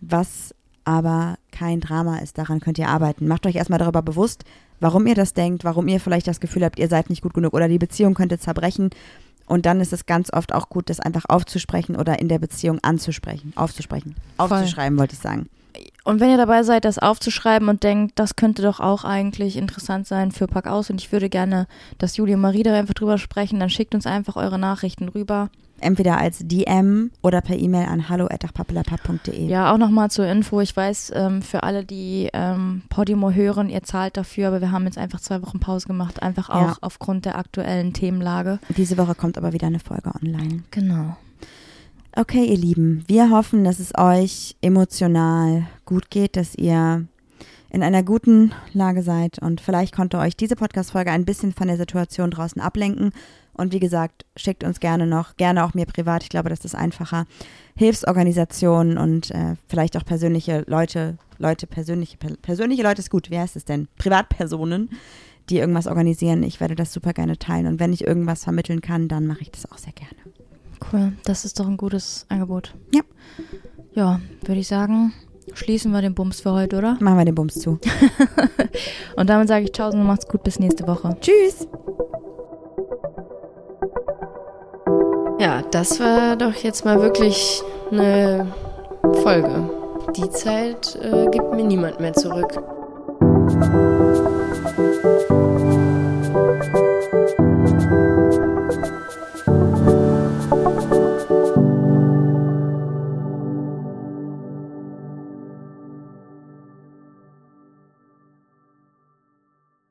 was aber kein Drama ist. Daran könnt ihr arbeiten. Macht euch erstmal darüber bewusst, warum ihr das denkt, warum ihr vielleicht das Gefühl habt, ihr seid nicht gut genug oder die Beziehung könnte zerbrechen. Und dann ist es ganz oft auch gut, das einfach aufzusprechen oder in der Beziehung anzusprechen. Aufzusprechen. Voll. Aufzuschreiben, wollte ich sagen. Und wenn ihr dabei seid, das aufzuschreiben und denkt, das könnte doch auch eigentlich interessant sein für Pack aus und ich würde gerne, dass Julie und Marie da einfach drüber sprechen, dann schickt uns einfach eure Nachrichten rüber. Entweder als DM oder per E-Mail an hallo.papalapap.de. Ja, auch nochmal zur Info. Ich weiß, ähm, für alle, die ähm, Podimo hören, ihr zahlt dafür, aber wir haben jetzt einfach zwei Wochen Pause gemacht, einfach auch Ja. aufgrund der aktuellen Themenlage. Diese Woche kommt aber wieder eine Folge online. Genau. Okay, ihr Lieben, wir hoffen, dass es euch emotional gut geht, dass ihr in einer guten Lage seid und vielleicht konnte euch diese Podcast-Folge ein bisschen von der Situation draußen ablenken. Und wie gesagt, schickt uns gerne noch, gerne auch mir privat, ich glaube, das ist einfacher, Hilfsorganisationen und äh, vielleicht auch persönliche Leute, Leute, persönliche, persönliche Leute ist gut, wie heißt es denn? Privatpersonen, die irgendwas organisieren. Ich werde das super gerne teilen und wenn ich irgendwas vermitteln kann, dann mache ich das auch sehr gerne. Cool, das ist doch ein gutes Angebot. Ja. Ja, würde ich sagen, schließen wir den Bums für heute, oder? Machen wir den Bums zu. und damit sage ich Ciao und macht's gut, bis nächste Woche. Tschüss. Ja, das war doch jetzt mal wirklich eine Folge. Die Zeit äh, gibt mir niemand mehr zurück.